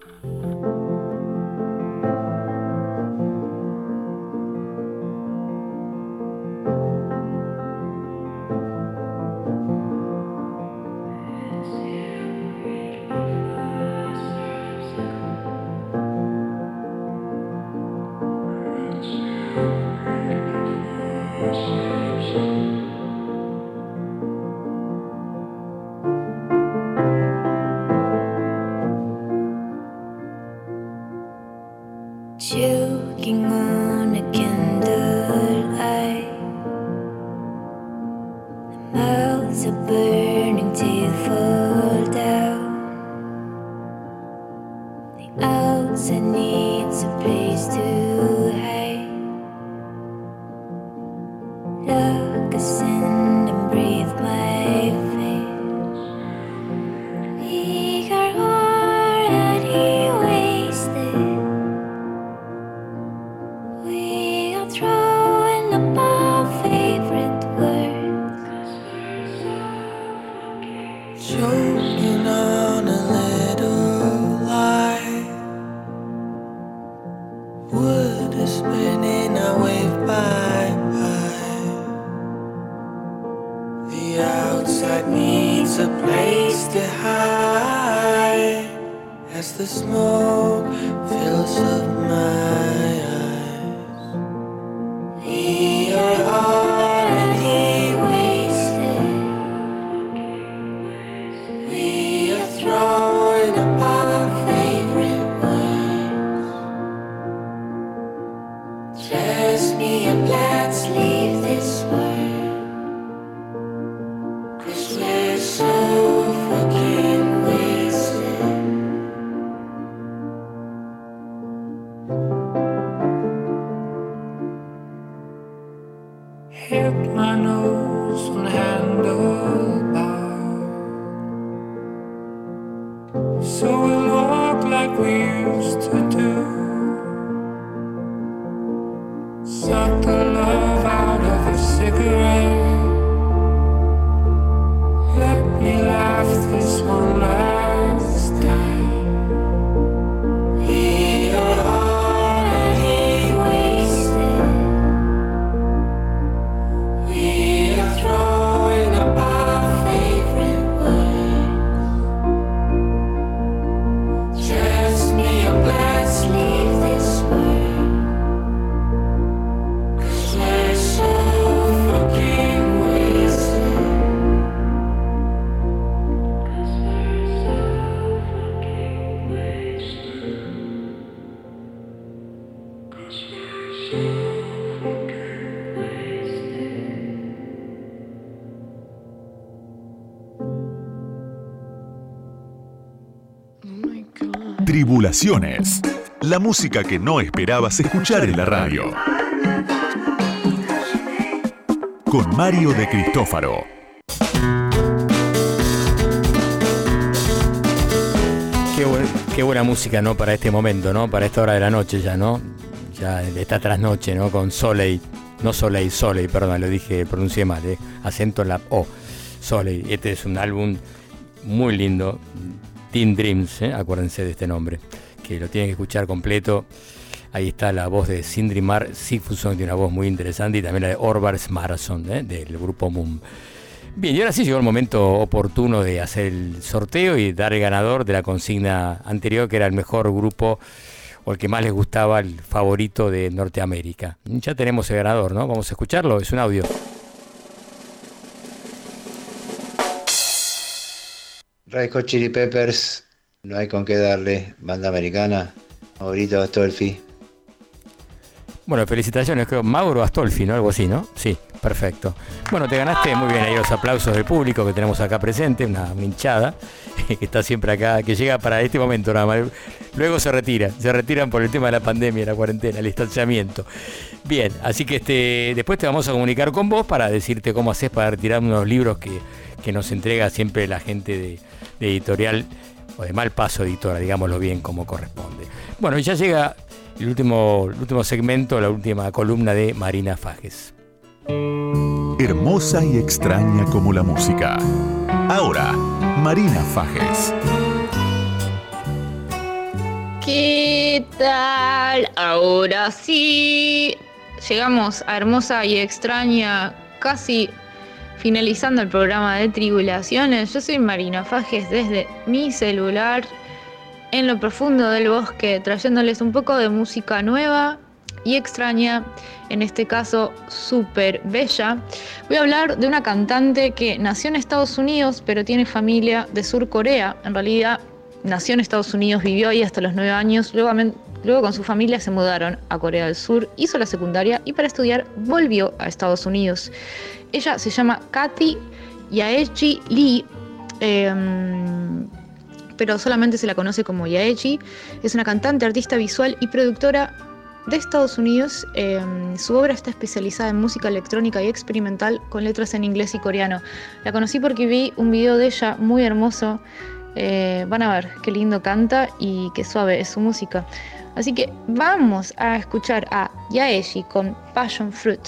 Tribulaciones. La música que no esperabas escuchar en la radio. Con Mario de Cristófaro. Qué, buen- qué buena música, ¿no? Para este momento, ¿no? Para esta hora de la noche ya, ¿no? Ya esta trasnoche, ¿no? Con Soleil, no Soleil, Soleil, perdón, lo dije, pronuncié mal, ¿eh? acento en la O, Soleil. Este es un álbum muy lindo, Teen Dreams, ¿eh? acuérdense de este nombre, que lo tienen que escuchar completo. Ahí está la voz de Sindrimar Sigfusson, tiene una voz muy interesante, y también la de Orbars Marathon, ¿eh? del grupo Moon. Bien, y ahora sí llegó el momento oportuno de hacer el sorteo y dar el ganador de la consigna anterior, que era el mejor grupo o el que más les gustaba, el favorito de Norteamérica. Ya tenemos el ganador, ¿no? Vamos a escucharlo, es un audio. Red Hot Chili Peppers, no hay con qué darle. Banda americana, favorito de Astolfi. Bueno, felicitaciones, creo, Mauro Astolfi, ¿no? Algo así, ¿no? Sí, perfecto. Bueno, te ganaste muy bien ahí los aplausos del público que tenemos acá presente, una hinchada que está siempre acá, que llega para este momento nada más. Luego se retira, se retiran por el tema de la pandemia, la cuarentena, el distanciamiento. Bien, así que este, después te vamos a comunicar con vos para decirte cómo haces para retirar unos libros que, que nos entrega siempre la gente de, de editorial o de mal paso editora, digámoslo bien como corresponde. Bueno, y ya llega el último, el último segmento, la última columna de Marina Fajes. Hermosa y extraña como la música. Ahora, Marina Fajes. ¿Qué tal? Ahora sí. Llegamos a hermosa y extraña, casi finalizando el programa de Tribulaciones. Yo soy Marina Fajes desde mi celular en lo profundo del bosque, trayéndoles un poco de música nueva y extraña, en este caso súper bella. Voy a hablar de una cantante que nació en Estados Unidos, pero tiene familia de Sur Corea. En realidad nació en Estados Unidos, vivió ahí hasta los nueve años, luego, luego con su familia se mudaron a Corea del Sur, hizo la secundaria y para estudiar volvió a Estados Unidos. Ella se llama Kathy Yaechi Lee. em, pero solamente se la conoce como Yaechi. Es una cantante, artista visual y productora de Estados Unidos. Eh, su obra está especializada en música electrónica y experimental con letras en inglés y coreano. La conocí porque vi un video de ella muy hermoso. Eh, van a ver qué lindo canta y qué suave es su música. Así que vamos a escuchar a Yaeshi con Passion Fruit.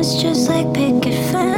it's just like picket fence.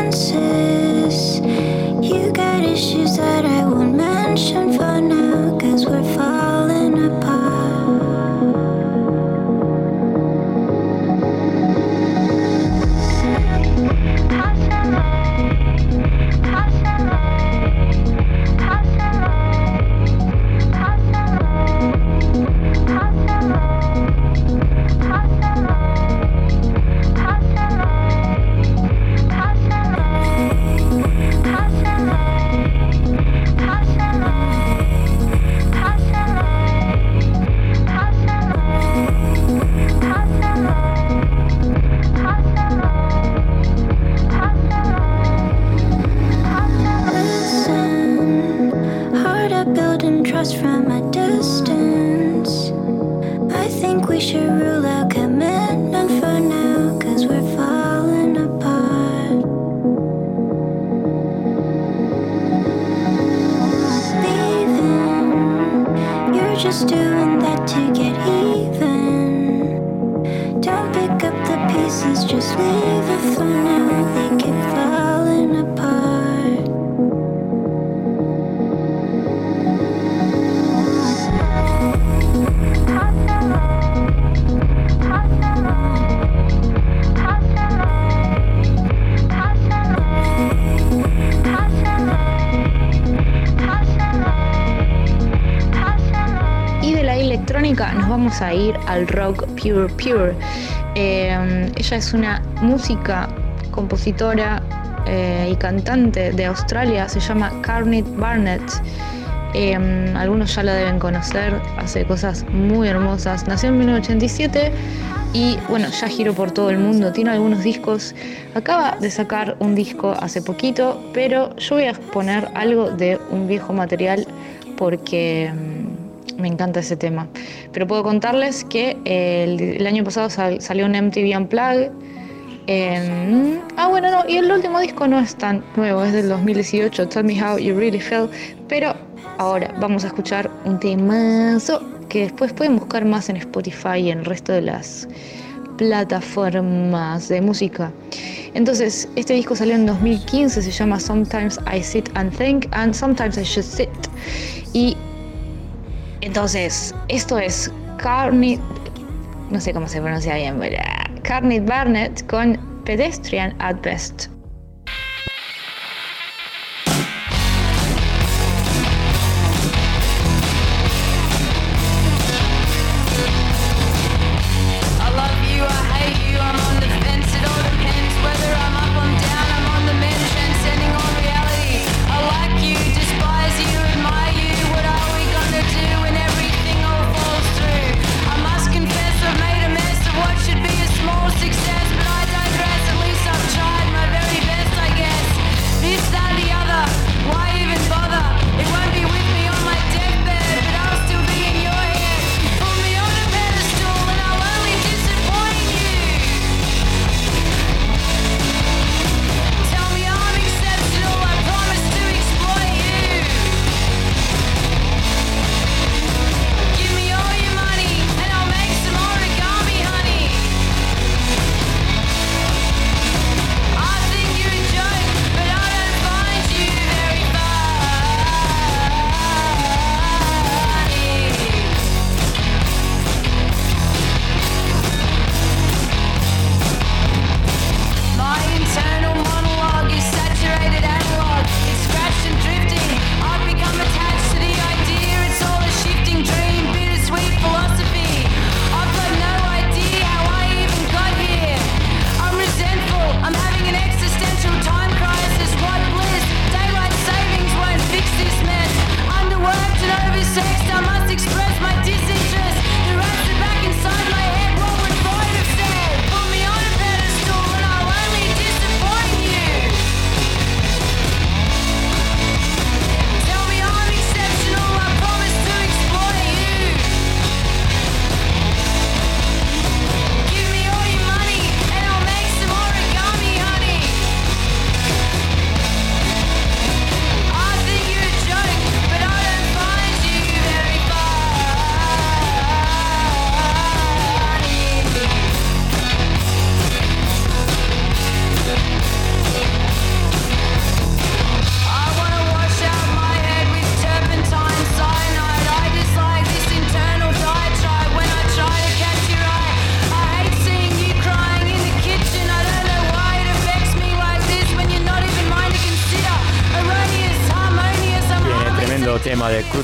Al rock pure pure. Eh, ella es una música, compositora eh, y cantante de Australia, se llama Carnit Barnett. Eh, algunos ya la deben conocer, hace cosas muy hermosas. Nació en 1987 y bueno, ya giró por todo el mundo, tiene algunos discos. Acaba de sacar un disco hace poquito, pero yo voy a poner algo de un viejo material porque mm, me encanta ese tema. Pero puedo contarles que eh, el, año pasado sal- salió un MTV Unplugged. ah, bueno, no, y el último disco no es tan nuevo, es del 2018, Tell Me How You Really Feel. Pero ahora vamos a escuchar un temazo que después pueden buscar más en Spotify y en el resto de las plataformas de música. Entonces, este disco salió en 2015, se llama Sometimes I Sit and Think and Sometimes I Should Sit. Y entonces, esto es Carnit, no sé cómo se pronuncia bien, pero Carnit Barnett con Pedestrian at Best.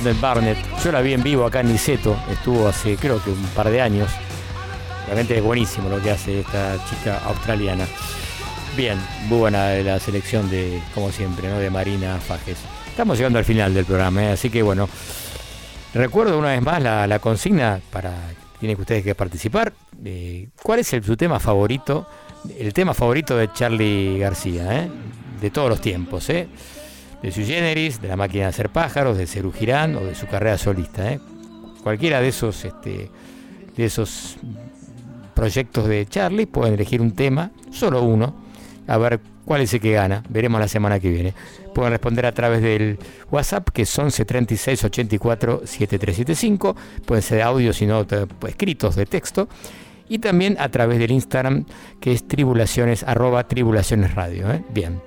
Cruden Barnett. Yo la vi en vivo acá en Niceto, estuvo hace creo que un par de años. Realmente es buenísimo lo que hace esta chica australiana. Bien, muy buena la selección de, como siempre, ¿no? de Marina Fajes. Estamos llegando al final del programa, ¿eh? así que bueno, recuerdo una vez más la, la consigna para tienen que ustedes que participar. Eh, ¿Cuál es el- su tema favorito? El tema favorito de Charlie García, ¿eh? de todos los tiempos. De su generis, de la máquina de hacer pájaros, de Cerú Girán o de su carrera solista. ¿eh? Cualquiera de esos, este, de esos proyectos de Charlie pueden elegir un tema, solo uno, a ver cuál es el que gana. Veremos la semana que viene. Pueden responder a través del WhatsApp, que es 11 36 84 7375. Pueden ser audios, sino te- escritos de texto. Y también a través del Instagram, que es tribulaciones, arroba tribulaciones radio. ¿eh? Bien.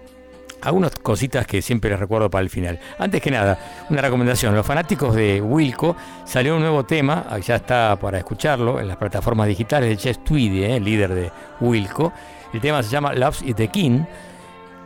Algunas cositas que siempre les recuerdo para el final. Antes que nada, una recomendación. Los fanáticos de Wilco salió un nuevo tema, ah, ya está para escucharlo en las plataformas digitales de Chess Tweedy, eh, líder de Wilco. El tema se llama Loves is the King.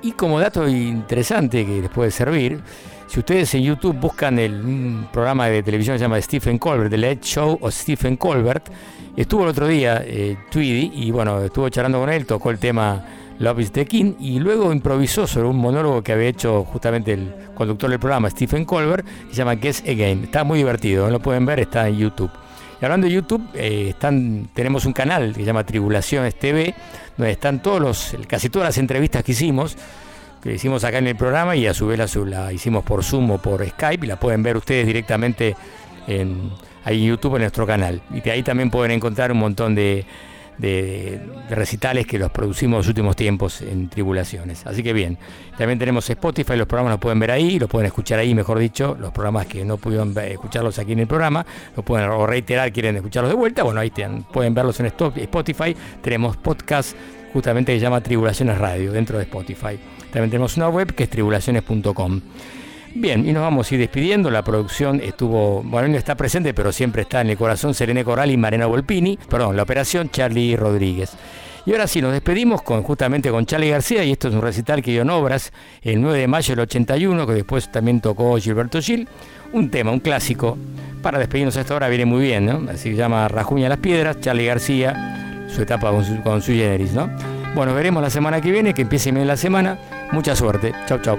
Y como dato interesante que les puede servir, si ustedes en YouTube buscan el, un programa de televisión que se llama Stephen Colbert, The Late Show o Stephen Colbert, estuvo el otro día eh, Tweedy y bueno, estuvo charlando con él, tocó el tema Love is the King y luego improvisó sobre un monólogo que había hecho justamente el conductor del programa, Stephen Colbert, que se llama Guess Again. Está muy divertido, lo pueden ver, está en YouTube. Y hablando de YouTube, eh, están, tenemos un canal que se llama Tribulaciones TV, donde están todos los, casi todas las entrevistas que hicimos, que hicimos acá en el programa y a su vez la hicimos por Zoom o por Skype y la pueden ver ustedes directamente en, ahí en YouTube en nuestro canal. Y de ahí también pueden encontrar un montón de, de- recitales que los producimos en los últimos tiempos en Tribulaciones. Así que bien, también tenemos Spotify, los programas los pueden ver ahí, los pueden escuchar ahí, mejor dicho, los programas que no pudieron escucharlos aquí en el programa, los pueden o reiterar, quieren escucharlos de vuelta, bueno, ahí pueden verlos en Spotify. Tenemos podcast justamente que se llama Tribulaciones Radio dentro de Spotify. También tenemos una web que es tribulaciones.com. Bien, y nos vamos a ir despidiendo. La producción estuvo, bueno, no está presente, pero siempre está en el corazón Serene Coral y Marena Volpini. Perdón, la operación Charlie Rodríguez. Y ahora sí, nos despedimos con, justamente con Charlie García, y esto es un recital que dio en obras el 9 de mayo del 81, que después también tocó Gilberto Gil. Un tema, un clásico. Para despedirnos a esta hora viene muy bien, ¿no? Así se llama Rajuña las Piedras, Charlie García, su etapa con su, con generis, ¿no? Bueno, veremos la semana que viene, que empiece bien la semana. Mucha suerte. Chau, chau.